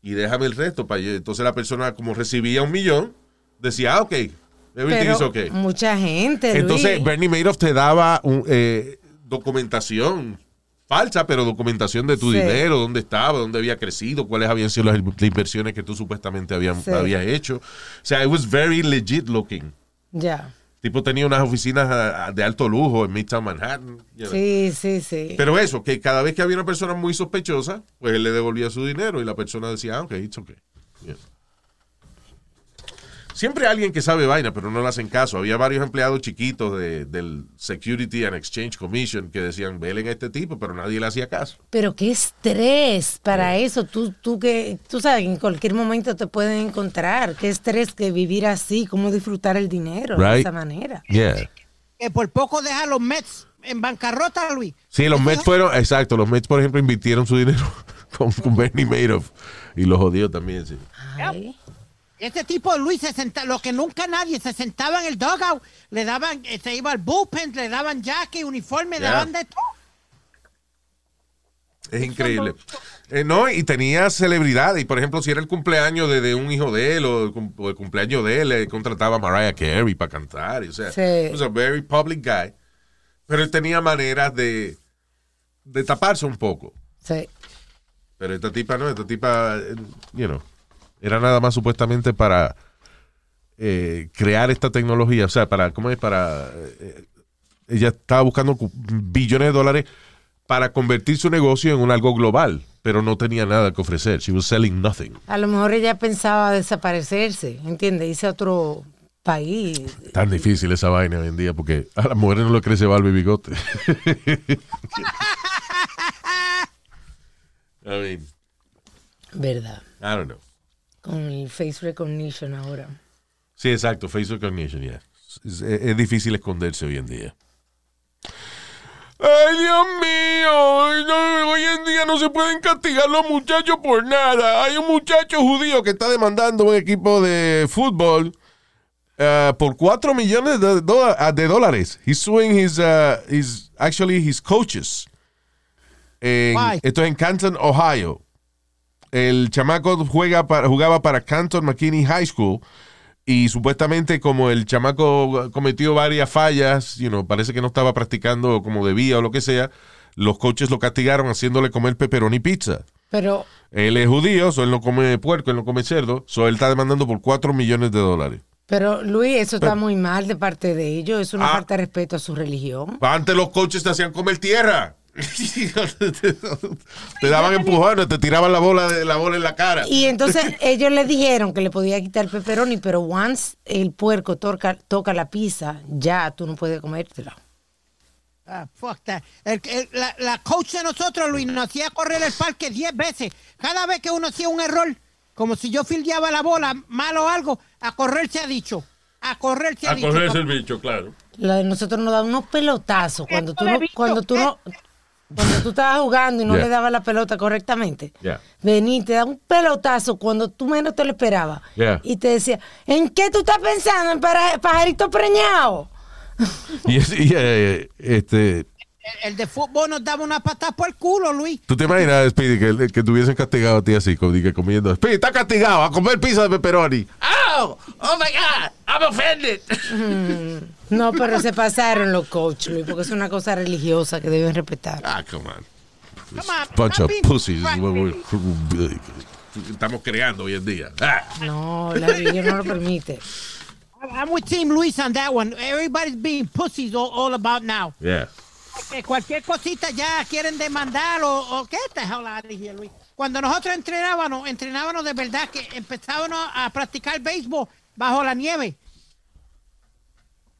y déjame el resto para. Entonces la persona, como recibía un millón, decía, ah, ok, everything pero is okay. mucha gente, Entonces. Bernie Madoff te daba un, eh, documentación falsa, pero documentación de tu Sí. dinero, dónde estaba, dónde había crecido, cuáles habían sido las, inversiones que tú supuestamente Sí. habías hecho. O sea, it was very legit looking. Ya. Tipo tenía unas oficinas ah, ah, de alto lujo en Midtown Manhattan. you know. Sí, sí, sí. Pero eso, que cada vez que había una persona muy sospechosa, pues él le devolvía su dinero y la persona decía, ah, ok, it's okay. Siempre hay alguien que sabe vaina, pero no le hacen caso. Había varios empleados chiquitos de- del Security and Exchange Commission que decían, velen a este tipo, pero nadie le hacía caso. Pero qué estrés para eso. Tú, tú que, tú sabes en cualquier momento te pueden encontrar. Qué estrés que vivir así, cómo disfrutar el dinero de esa manera. Yeah. Que por poco deja a los Mets en bancarrota, Luis. Sí, los Mets fueron, exacto, los Mets, por ejemplo, invirtieron su dinero <laughs> con, con Bernie Madoff y los jodió también, sí. Ay. Ese tipo de Luis se sentaba, lo que nunca nadie, se sentaba en el dugout, le daban, eh, se iba al bullpen, le daban jacket, uniforme, le daban de todo. Es increíble. Eh, no, y tenía celebridades. Y por ejemplo, si era el cumpleaños de, de un hijo de él o el, cum- o el cumpleaños de él, le contrataba a Mariah Carey para cantar. y, O sea, Sí. he was a very public guy. Pero él tenía maneras de, de taparse un poco. Sí. Pero esta tipa no, esta tipa, eh, you know, era nada más supuestamente para eh, crear esta tecnología. O sea, para, ¿cómo es? Para. eh, ella estaba buscando billones de dólares para convertir su negocio en un algo global, pero no tenía nada que ofrecer. She was selling nothing. A lo mejor ella pensaba desaparecerse, ¿entiendes? Irse a otro país. Tan difícil esa vaina hoy en día porque a las mujeres no le crece barba y bigote. <laughs> I mean, ¿Verdad? I don't know. Con el face recognition ahora. Sí, exacto, face recognition, yeah. Es, es- es difícil esconderse hoy en día. Ay, Dios mío, ay, no, hoy en día no se pueden castigar los muchachos por nada. Hay un muchacho judío que está demandando un equipo de fútbol uh, por 4 millones de, uh, de dólares. He's suing his, uh, his, actually his coaches. En- Why? esto es en Canton, Ohio. El chamaco juega para, jugaba para Canton McKinney High School y supuestamente como el chamaco cometió varias fallas, you know, parece que no estaba practicando como debía o lo que sea, los coaches lo castigaron haciéndole comer pepperoni pizza. Pero Él es judío, so él no come puerco, él no come cerdo, so él está demandando por 4 millones de dólares. Pero Luis, eso está muy mal de parte de ellos. Es una Ah. falta de respeto a su religión. Antes los coaches te hacían comer tierra. <laughs> te daban empujones, te tiraban la bola de la bola en la cara. Y entonces <laughs> ellos le dijeron que le podía quitar pepperoni, pero once el puerco toca, toca la pizza, ya tú no puedes comértela. Ah, fuck that. El- el- la, la coach de nosotros, Luis, nos hacía correr el parque 10 veces. Cada vez que uno hacía un error, como si yo fildeaba la bola mal o algo, a correr se ha dicho. A correr se ha A dicho. correrse el bicho, claro. La de nosotros nos da unos pelotazos cuando tú no, bicho, cuando tú no, cuando tú estabas jugando y no Yeah. le dabas la pelota correctamente. Yeah. Vení, te da un pelotazo cuando tú menos te lo esperabas. Yeah. Y te decía, ¿en qué tú estás pensando? ¿En para- pajarito preñado? <laughs> Y, es- y, eh, este, El, de fútbol nos daba una patada por el culo, Luis. ¿Tú te imaginas, Speedy, que, que te hubiesen castigado a ti así, como que comiendo? Speedy, está castigado a comer pizza de pepperoni. Oh, oh my God, I'm offended. No, pero se pasaron los coaches, Luis, porque es una cosa religiosa que deben respetar. Ah, come on. Come on, Bunch of pussies. Estamos creando hoy en día. Ah. No, la religión no lo permite. I'm with Team Luis on that one. Everybody's being pussies all, all about now. Yeah. Que cualquier cosita ya quieren demandar o, o qué te of here, Luis. Cuando nosotros entrenábamos, entrenábamos de verdad que empezábamos a practicar béisbol bajo la nieve.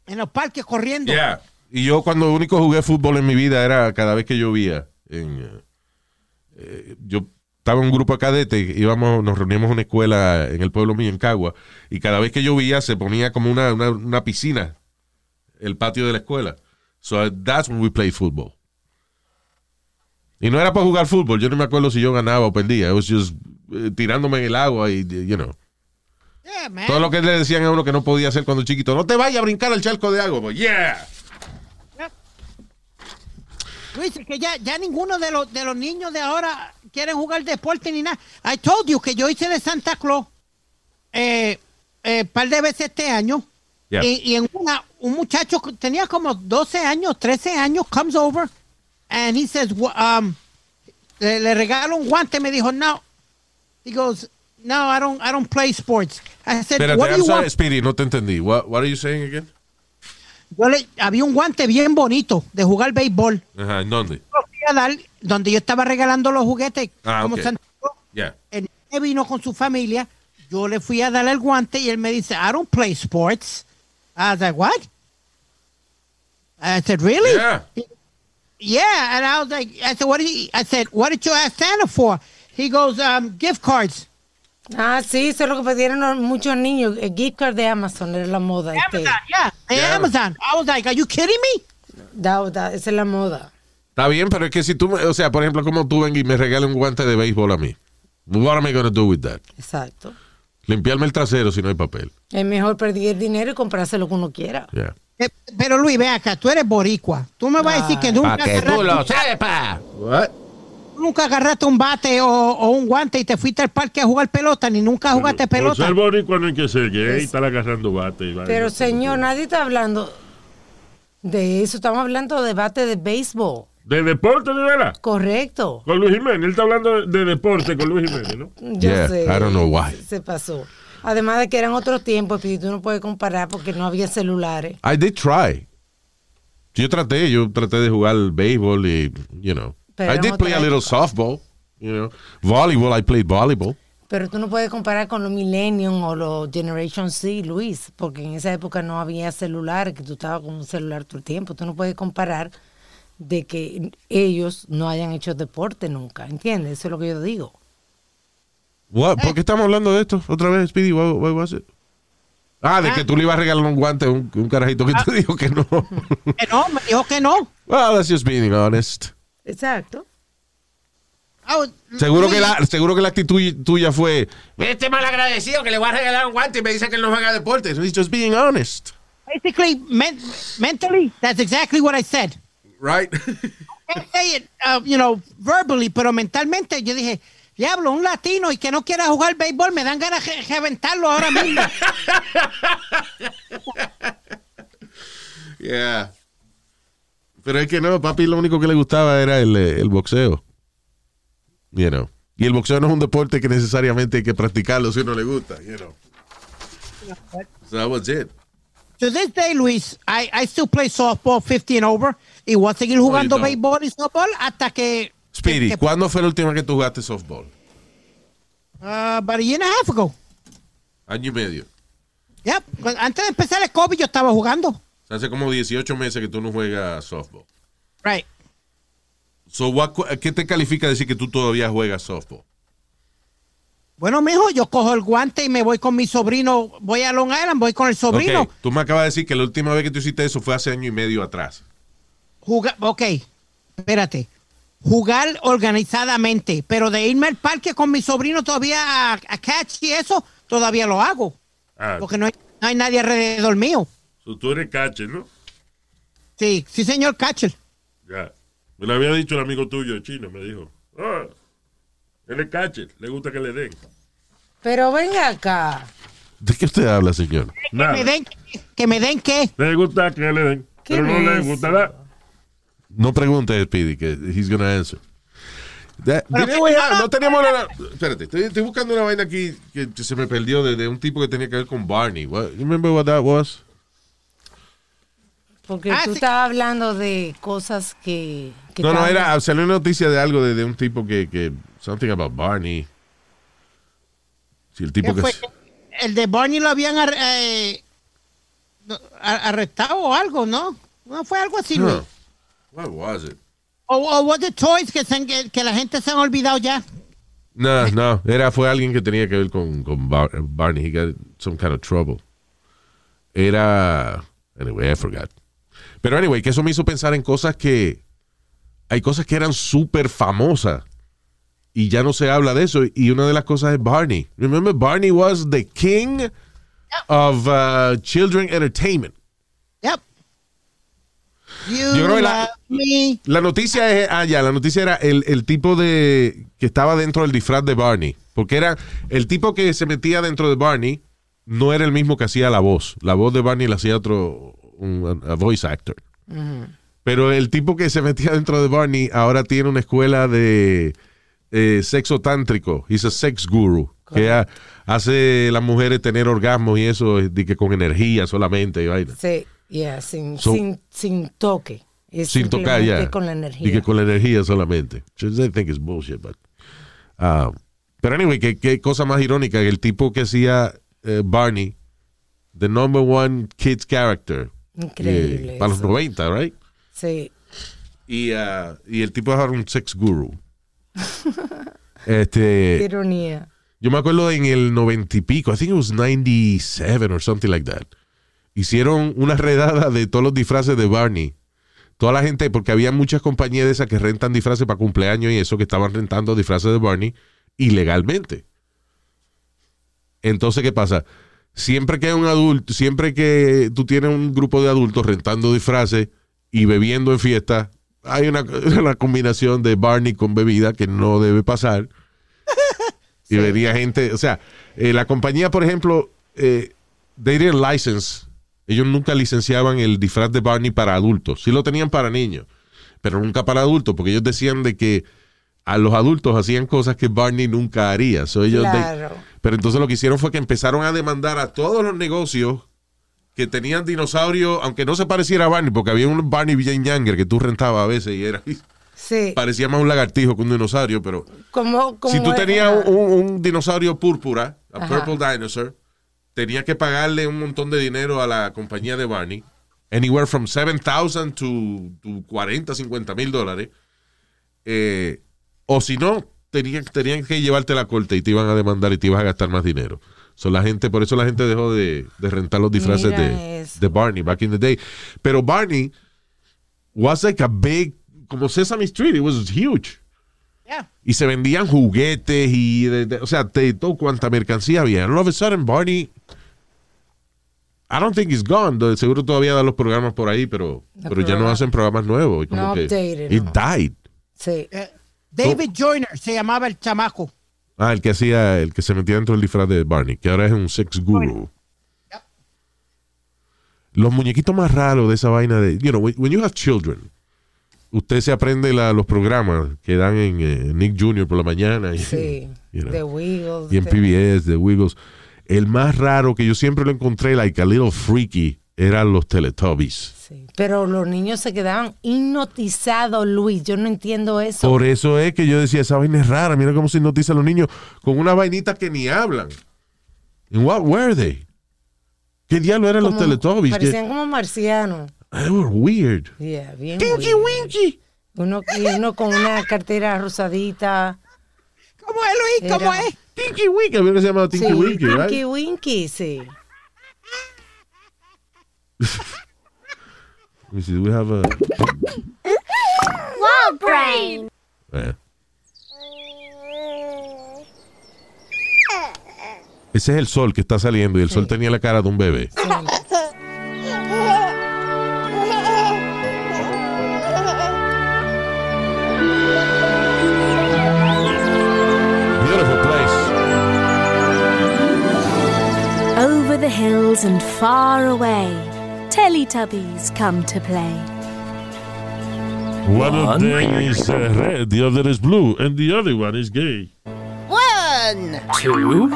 En los parques corriendo. Yeah. Y yo cuando único jugué fútbol en mi vida era cada vez que llovía. En, eh, yo estaba en un grupo de cadetes, íbamos, nos reuníamos en una escuela en el pueblo mío, en Cagua, y cada vez que llovía se ponía como una, una, una piscina el patio de la escuela. So that's when we played football. Y no era para jugar fútbol, yo no me acuerdo si yo ganaba o perdía. It was just eh, tirándome en el agua y, you know. Yeah, man. Todo lo que le decían a uno que no podía hacer cuando chiquito. No te vayas a brincar al charco de agua. Pues, yeah. Luis, que ya, ya ninguno de los, de los niños de ahora quieren jugar deporte ni nada. I told you que yo hice de Santa Claus eh, eh, par de veces este año. Yeah. Y, y en una, un muchacho tenía como 12 años, 13 años, comes over and he says, "Wha- um, le, le regalo un guante. Me dijo, no. He goes, no, I don't, I don't play sports. I said, Espérate, what do I'm you sorry, want? Speedy, no te entendí. What, what are you saying again? Yo le, había un guante bien bonito de jugar béisbol. Ajá, ¿en dónde? Lo fui a dar, donde yo estaba regalando los juguetes Ah, como ok. Santa Claus. Yeah. Él vino con su familia. Yo le fui a dar el guante y él me dice, I don't play sports. I was like, what? I said, really? Yeah. Yeah, and I was like, I said, what did he, I said, what did you ask Santa for? He goes, um, gift cards. Ah, sí, eso es lo que pedieron los- muchos niños. El gift card de Amazon era la moda. Este. Amazon, yeah, de Yeah. Amazon. I was like, are you kidding me? Da- da- esa es la moda. Está bien, pero es que si tú, o sea, por ejemplo, como tú vengas y me regalas un guante de béisbol a mí. What am I going to do with that? Exacto. Limpiarme el trasero si no hay papel. Es mejor perder el dinero y comprarse lo que uno quiera. Yeah. Eh, pero Luis, ve acá, tú eres boricua. Tú me vas a decir que nunca... Para que tú agarraste lo sepas. Nunca agarraste un bate o, o un guante y te fuiste al parque a jugar pelota, ni nunca jugaste Por pelota. ser boricua no hay que ser gay, estar agarrando bate. y. Pero señor, nadie está hablando de eso. Estamos hablando de bate de béisbol. ¿De deporte, de verdad? Correcto. Con Luis Jiménez. Él está hablando de, de deporte con Luis Jiménez, ¿no? Yo Yeah, sé. I don't know why. Se pasó. Además de que eran otros tiempos, y tú no puedes comparar porque no había celulares. I did try. Yo traté, yo traté de jugar béisbol y, you know. Pero I did play a little softball, you know. Volleyball, I played volleyball. Pero tú no puedes comparar con los Millennium o los Generation C, Luis, porque en esa época no había celulares, que tú estabas con un celular todo el tiempo. Tú no puedes comparar de que ellos no hayan hecho deporte nunca, ¿entiendes? Eso es lo que yo digo. What? ¿Por qué estamos hablando de esto otra vez, Speedy? What, what was it? Ah, de que tú le ibas a regalar un guante a un, un carajito que te <laughs> dijo que no. Que no, me dijo que no. well, that's just being honest. Exacto. Ah, Seguro Luis, que la, seguro que la actitud tuya fue, Este mal agradecido que le voy a regalar un guante y me dice que él no juega deporte. he's just being honest. Basically, men- mentally, that's exactly what I said. Right? Can't say it, uh, you know, verbally, pero mentalmente yo dije, diablo, un latino y que no quiera jugar béisbol, me dan ganas de reventarlo ahora mismo. <laughs> Yeah. Pero es que no, papi lo único que le gustaba era el, eh, el boxeo. You know. Y el boxeo no es un deporte que necesariamente hay que practicarlo si uno le gusta, you know. So that was it. To this day, Luis, I, I still play softball 50 and over y voy a seguir jugando don't. béisbol y softball hasta que... Speedy, ¿cuándo fue la última que tú jugaste softball? Uh, about a year and a half ago. Año y medio. Yep. Antes de empezar el COVID yo estaba jugando. Hace como 18 meses que tú no juegas softball. Right. So, what, ¿Qué te califica decir que tú todavía juegas softball? Bueno, mijo, yo cojo el guante y me voy con mi sobrino. Voy a Long Island, voy con el sobrino. Ok, tú me acabas de decir que la última vez que tú hiciste eso fue hace año y medio atrás. Jugar, ok, espérate. Jugar organizadamente, pero de irme al parque con mi sobrino todavía a, a catch y eso, todavía lo hago. Ah, Porque no hay, no hay nadie alrededor mío. so tú eres catcher, ¿no? Sí, sí, señor catcher. Ya. Me lo había dicho el amigo tuyo chino, me dijo. Ah, él es catcher, le gusta que le den. Pero venga acá. ¿De qué usted habla, señor? Que Nada. me den, que me den qué. Le gusta que le den. ¿Qué Pero no es le gustará. No pregunte, Speedy, que he's gonna answer. That- Pero no teníamos una, espérate, estoy, estoy buscando una vaina aquí que, que se me perdió de, de un tipo que tenía que ver con Barney. What, you remember what that was? Porque Ah, tú sí. estabas hablando de cosas que... que No, no, era, salió una noticia de algo de, de un tipo que, que, something about Barney. Si el tipo ¿Qué que... fue? es- El de Barney lo habían ar- eh, arrestado o algo, ¿no? No fue algo así. No. What was it? O, o was it toys que, se que la gente se han olvidado ya. No, no, era, fue alguien que tenía que ver con, con Bar- Barney. He got some kind of trouble. Era, anyway, I forgot. Pero anyway, que eso me hizo pensar en cosas que, hay cosas que eran súper famosas y ya no se habla de eso. Y una de las cosas es Barney. Remember, Barney was the king of uh, children entertainment. You Yo creo que la-. La noticia es, ah, ya, la noticia era el, el tipo de que estaba dentro del disfraz de Barney. Porque era el tipo que se metía dentro de Barney, no era el mismo que hacía la voz. La voz de Barney la hacía otro, un a voice actor. Pero el tipo que se metía dentro de Barney ahora tiene una escuela de eh, sexo tántrico. He's a sex guru. Que ha- hace a las mujeres tener orgasmos y eso de que con energía solamente. y vaina. Sí, yeah, sin, So- sin, sin toque. Es sin tocar ya. simplemente con la energía. Y que con la energía solamente. I think is bullshit, but. ah, pero anyway, qué, qué cosa más irónica que el tipo que hacía eh, Barney, the number one kids character. Increíble eh, para los eso. 90, right? Sí. Y, ah, y el tipo ahora un sex guru. <laughs> Qué este, ironía. yo me acuerdo en el 90 y pico, I think it was 97 or something like that. Hicieron una redada de todos los disfraces de Barney. Toda la gente, porque había muchas compañías de esas que rentan disfraces para cumpleaños y eso, que estaban rentando disfraces de Barney ilegalmente. Entonces, ¿qué pasa? Siempre que hay un adulto, siempre que tú tienes un grupo de adultos rentando disfraces y bebiendo en fiesta, hay una, <laughs> una combinación de Barney con bebida que no debe pasar. Y <laughs> venía gente, o sea, eh, la compañía, por ejemplo, eh, they didn't license. Ellos nunca licenciaban el disfraz de Barney para adultos. Sí lo tenían para niños, pero nunca para adultos, porque ellos decían de que a los adultos hacían cosas que Barney nunca haría. So ellos Claro. pero entonces lo que hicieron fue que empezaron a demandar a todos los negocios que tenían dinosaurios, aunque no se pareciera a Barney, porque había un Barney bien Younger que tú rentabas a veces y era Sí. parecía más un lagartijo que un dinosaurio, pero si tú tenías un, un dinosaurio púrpura, a Ajá. purple dinosaur, tenías que pagarle un montón de dinero a la compañía de Barney, anywhere from 7,000 to, to 40, 50 mil dólares, Eh, o si no, tenían, tenían que llevarte a la corte y te iban a demandar y te ibas a gastar más dinero. So, la gente, por eso la gente dejó de, de rentar los disfraces de, de Barney back in the day. Pero Barney was like a big, como Sesame Street, it was huge. Yeah. Y se vendían juguetes y, de- o sea, de todo cuanta mercancía había. And all of a sudden, Barney, I don't think he's gone. Seguro todavía dan los programas por ahí, pero, pero ya no hacen programas nuevos. Y como No que, updated, It no. died. Sí. Eh, David Joyner se llamaba el chamaco. Ah, el que hacía, el que se metía dentro del disfraz de Barney, que ahora es un sex guru. Yep. Los muñequitos más raros de esa vaina de, you know, when, when you have children, usted se aprende la- los programas que dan en eh, Nick Jr. por la mañana y, Sí. you know, The Wiggles. y en the- PBS, de Wiggles. El más raro que yo siempre lo encontré, like a little freaky, eran los Teletubbies. sí. Pero los niños se quedaban hipnotizados, Luis. Yo no entiendo eso. Por eso es que yo decía, esa vaina es rara. Mira cómo se hipnotiza a los niños con una vainita que ni hablan. And what were they? ¿Qué diablo eran los Teletubbies? Que- Parecían como marcianos. They were weird. Yeah, bien Tinky weird. Winky. Uno, y uno con una cartera rosadita. ¿Cómo es, Luis? ¿Cómo Era- es? Tinky Winky. Había que se llamaba Tinky sí, Winky, right? Tinky Winky, sí. Let me see, we have a... Wild brain. Ese es el sol que está saliendo y el sol tenía la cara de un bebé. Beautiful hills and far away, Teletubbies come to play. One of them is uh, red, the other is blue, and the other one is gay. One, Two,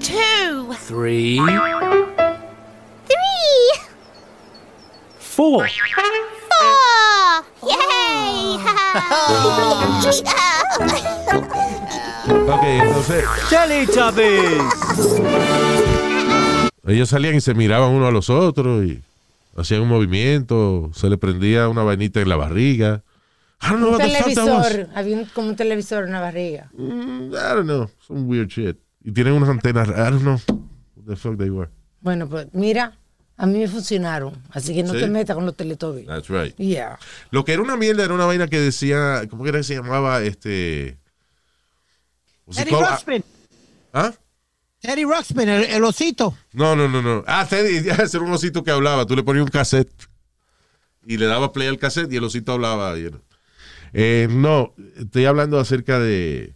two, three, three, four. four. Yay! <laughs> Ok, entonces Teletubbies. Ellos salían y se miraban uno a los otros y hacían un movimiento, se le prendía una vainita en la barriga. I don't know Un televisor. Había un- como un televisor en la barriga. Mm, I don't know, some weird shit. Y tienen unas antenas, I don't know what the fuck they were. Bueno, pues mira, a mí me funcionaron. Así que no ¿Sí? te metas con los Teletubbies. That's right. Yeah. Lo que era una mierda era una vaina que decía, ¿cómo que era que se llamaba? Este. called? Ruxpin. ¿Ah? Teddy Ruxpin, el, el osito. No, no, no, no. Ah, Teddy, ya, <laughs> ese era un osito que hablaba. Tú le ponías un cassette y le dabas play al cassette y el osito hablaba. you know. Eh, no, estoy hablando acerca de.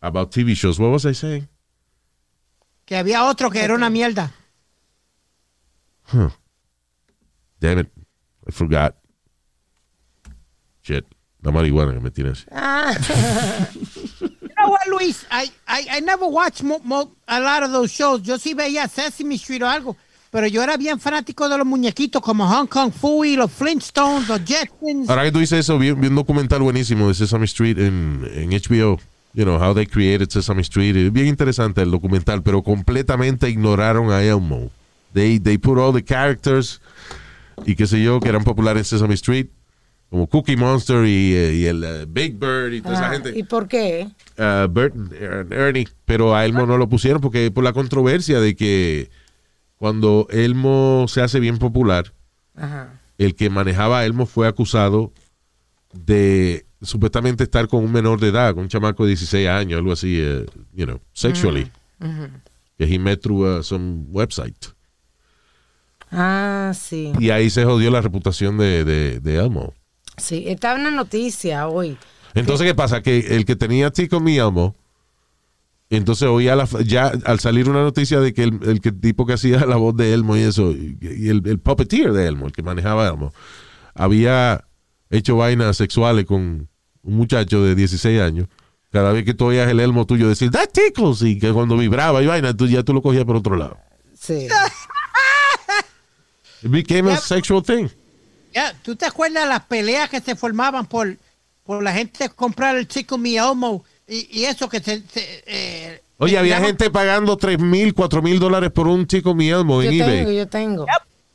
About TV shows. What was I saying? Que había otro que era una mierda. Damn it. I forgot. Shit. La marihuana que me tienes. <laughs> Ah, You know what, Luis? I, I, I never watched a lot of those shows. Yo sí veía Sesame Street o algo, pero yo era bien fanático de los muñequitos como Hong Kong Fooey, los Flintstones, los Jetsons. Ahora que tú dices eso, vi, vi un documental buenísimo de Sesame Street en, en HBO. You know, how they created Sesame Street. Bien interesante el documental, pero completamente ignoraron a Elmo. They, they put all the characters y qué sé yo, que eran populares en Sesame Street, como Cookie Monster y, eh, y el eh, Big Bird y toda esa ah, gente. ¿Y por qué? uh, Bert Ernie, pero a Elmo no lo pusieron porque por la controversia de que cuando Elmo se hace bien popular, Ajá. el que manejaba a Elmo fue acusado de supuestamente estar con un menor de edad, con un chamaco de 16 años, algo así, eh, you know, sexually. Que he met through uh, some website. Ah, sí. Y ahí se jodió la reputación de, de, de Elmo. Sí, estaba una noticia hoy. Entonces, ¿qué pasa? Que el que tenía Tico Mi Elmo, entonces oía la, ya al salir una noticia de que el, el que- tipo que hacía la voz de Elmo y eso, y, el, el puppeteer de Elmo, el que manejaba a Elmo, había hecho vainas sexuales con un muchacho de 16 años. Cada vez que tú oías el Elmo tuyo decir, that tickles, y que cuando vibraba y vaina, tú ya tú lo cogías por otro lado. Sí. It became a sexual thing. Ya, ¿Tú te acuerdas de las peleas que se formaban por, por la gente comprar el chico Mi Elmo y, y eso que se... se, eh, Oye, había gente pagando 3 mil, 4 mil dólares por un chico mi Elmo Yo en tengo, eBay. yo tengo.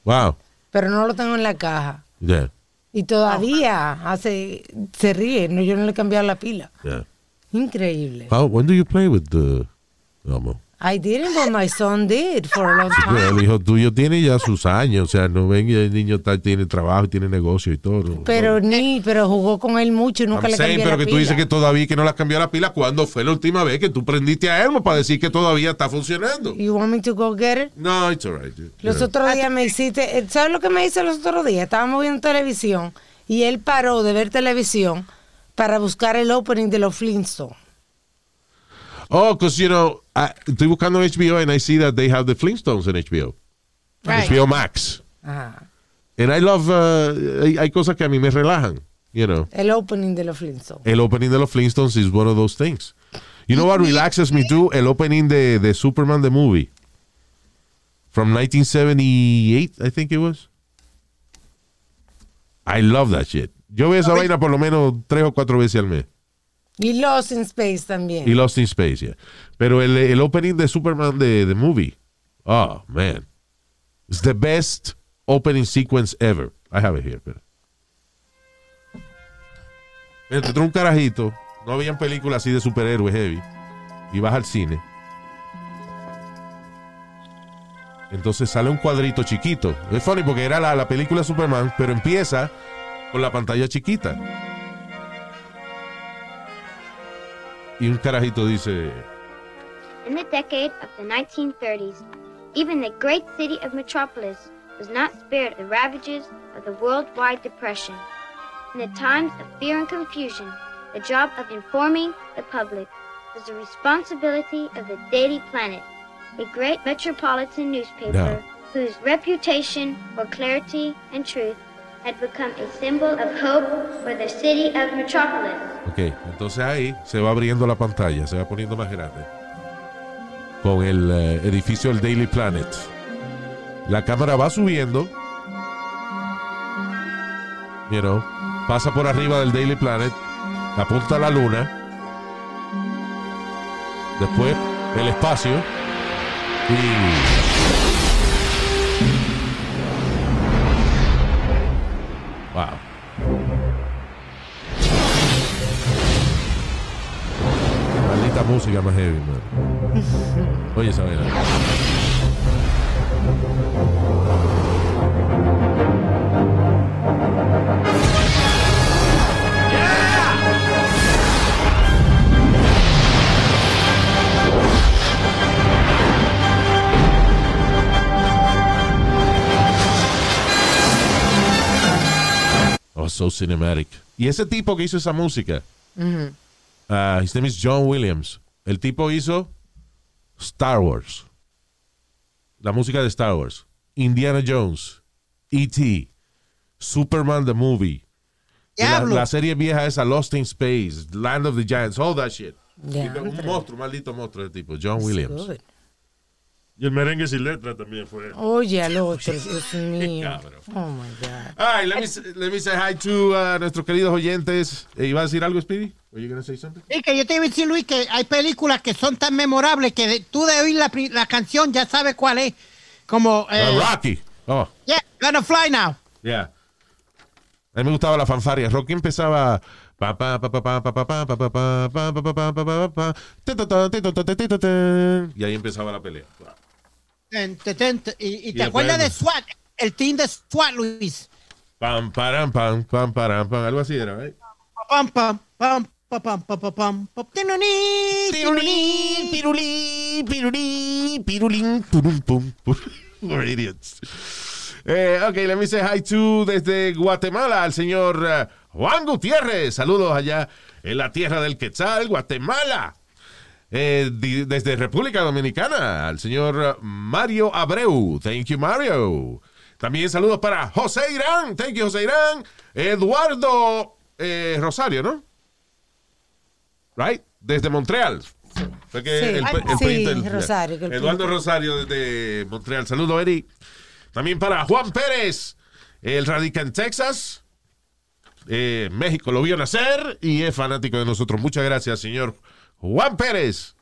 Wow. Pero no lo tengo en la caja. Yeah, Y todavía hace, se ríe. No, yo no le he cambiado la pila. yeah. Increíble. When do you play with the Elmo? I didn't, but my son did for a long time. el hijo tuyo tiene ya sus años, o sea, no ven y el niño está- tiene trabajo y tiene negocio y todo. Pero ni, pero jugó con él mucho y nunca I'm le saying, cambié pero la que pila. tú dices que todavía que no le has cambiado la pila, ¿cuándo fue la última vez que tú prendiste a Elmo para decir que todavía está funcionando? You want me to go get it? No, it's alright. Los Yeah. otros días me hiciste, eh, ¿sabes lo que me hizo los otros días? Estábamos viendo televisión y él paró de ver televisión para buscar el opening de los Flintstones. Oh, because, you know, I- estoy buscando HBO and I see that they have the Flintstones en HBO. Right. HBO Max. Ajá. And I love, uh, hay, hay cosas que a mí me relajan, you know. El opening de los Flintstones. El opening de los Flintstones is one of those things. You know what relaxes me too? El opening de, de Superman the movie. From 1978, I think it was. I love that shit. Yo veo esa vaina por lo menos tres o cuatro veces al mes. Y Lost in Space también. Y Lost in Space, yeah. Pero el, el opening de Superman de the movie. Oh, man. It's the best opening sequence ever. I have it here. Pero. Trae un carajito. No habían películas así de superhéroes heavy. Y vas al cine. Entonces sale un cuadrito chiquito. Es funny porque era la, la película Superman, pero empieza con la pantalla chiquita. Y un carajito dice. In the decade of the 1930s, even the great city of Metropolis was not spared the ravages of the worldwide depression. In the times of fear and confusion, the job of informing the public was the responsibility of the Daily Planet, a great metropolitan newspaper No. whose reputation for clarity and truth had become a symbol of hope for the city of Metropolis. Entonces ahí se va abriendo la pantalla, se va poniendo más grande. Con el eh, edificio del Daily Planet. La cámara va subiendo. You pasa por arriba del Daily Planet, apunta a la luna. Después el espacio. Y. Wow. Maldita música más heavy, man. <laughs> Oye, esa so cinematic. Y ese tipo que hizo esa música, Ujú. uh, his name is John Williams. El tipo hizo Star Wars. La música de Star Wars. Indiana Jones. E.T. Superman the movie. La, serie vieja esa, Lost in Space, Land of the Giants, all that shit. Un monstruo, maldito monstruo de tipo, John Williams. Y el merengue sin letra también fue. Oye, al Dios mío. oh my God. Ay, let me, let me say hi to uh, nuestros queridos oyentes. ¿Iba a decir algo, Speedy? Oye, gonna say something? Sí, que yo te iba a decir, Luis, que hay películas que son tan memorables que tú de oír la, la, canción ya sabes cuál es. Como. Rocky. Oh. Yeah, gonna fly now. Yeah. A mí me gustaba la fanfaria. Rocky empezaba. Y ahí empezaba la pelea. Wow y, y Y te acuerdas de SWAT, el team de SWAT, Luis. Pam, param, pam, pam, param, pam. Algo así era, ¿eh? Pam, pam, pam, pam, pam, pam, pam, pam, pam. Tiruní. pirulín, pirulín, pirulín, purum, pum, pum. <laughs> We're idiots. Eh, ok, let me say hi to desde Guatemala al señor eh, Juan Gutiérrez. Saludos allá en la tierra del Quetzal, Guatemala. Eh, di- desde República Dominicana al señor Mario Abreu. Thank you, Mario. También saludos para José Irán. Thank you, José Irán. Eduardo eh, Rosario, ¿no? Right? Desde Montreal. Fue que Sí. el, Ay, el sí, pediste el- Rosario, que el Eduardo. Rosario desde Montreal. Saludos, Eri. También para Juan Pérez. Él radica en Texas. Eh, México lo vio nacer y es fanático de nosotros. Muchas gracias, señor Juan Pérez.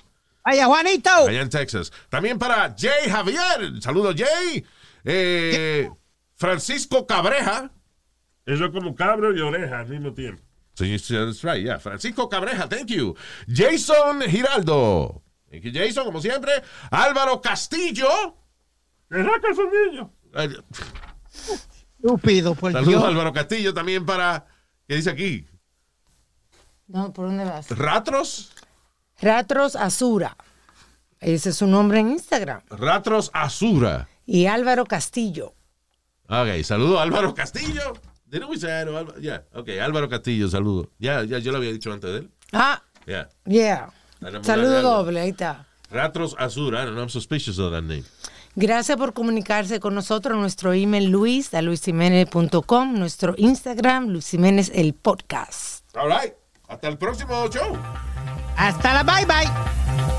Vaya, Juanito. Allá en Texas. También para Jay Javier. Saludos, Jay. Eh, Francisco Cabreja. Eso es como cabro y oreja al mismo tiempo. Sí, sí, that's right, yeah. Francisco Cabreja, thank you. Jason Giraldo. Thank you, Jason, como siempre. Álvaro Castillo. Eh, Estúpido, por Saludos, Dios. Álvaro Castillo, también para. ¿Qué dice aquí? No, ¿por dónde vas? Ratros. Ratros Azura. Ese es su nombre en Instagram. Ratros Azura. Y Álvaro Castillo. Ok, saludos, Álvaro Castillo. Say hello, Álvaro? Yeah, ok, Álvaro Castillo, saludo. Ya, ya, yo lo había dicho antes de él. Ah, Yeah. yeah. De Saludo doble, ahí está. Ratros Azura. I don't know, I'm suspicious of that name. Gracias por comunicarse con nosotros. Nuestro email luis a luisimenez.com. Nuestro Instagram, Luis Jiménez, el podcast. All right. Hasta el próximo show. Hasta la bye bye.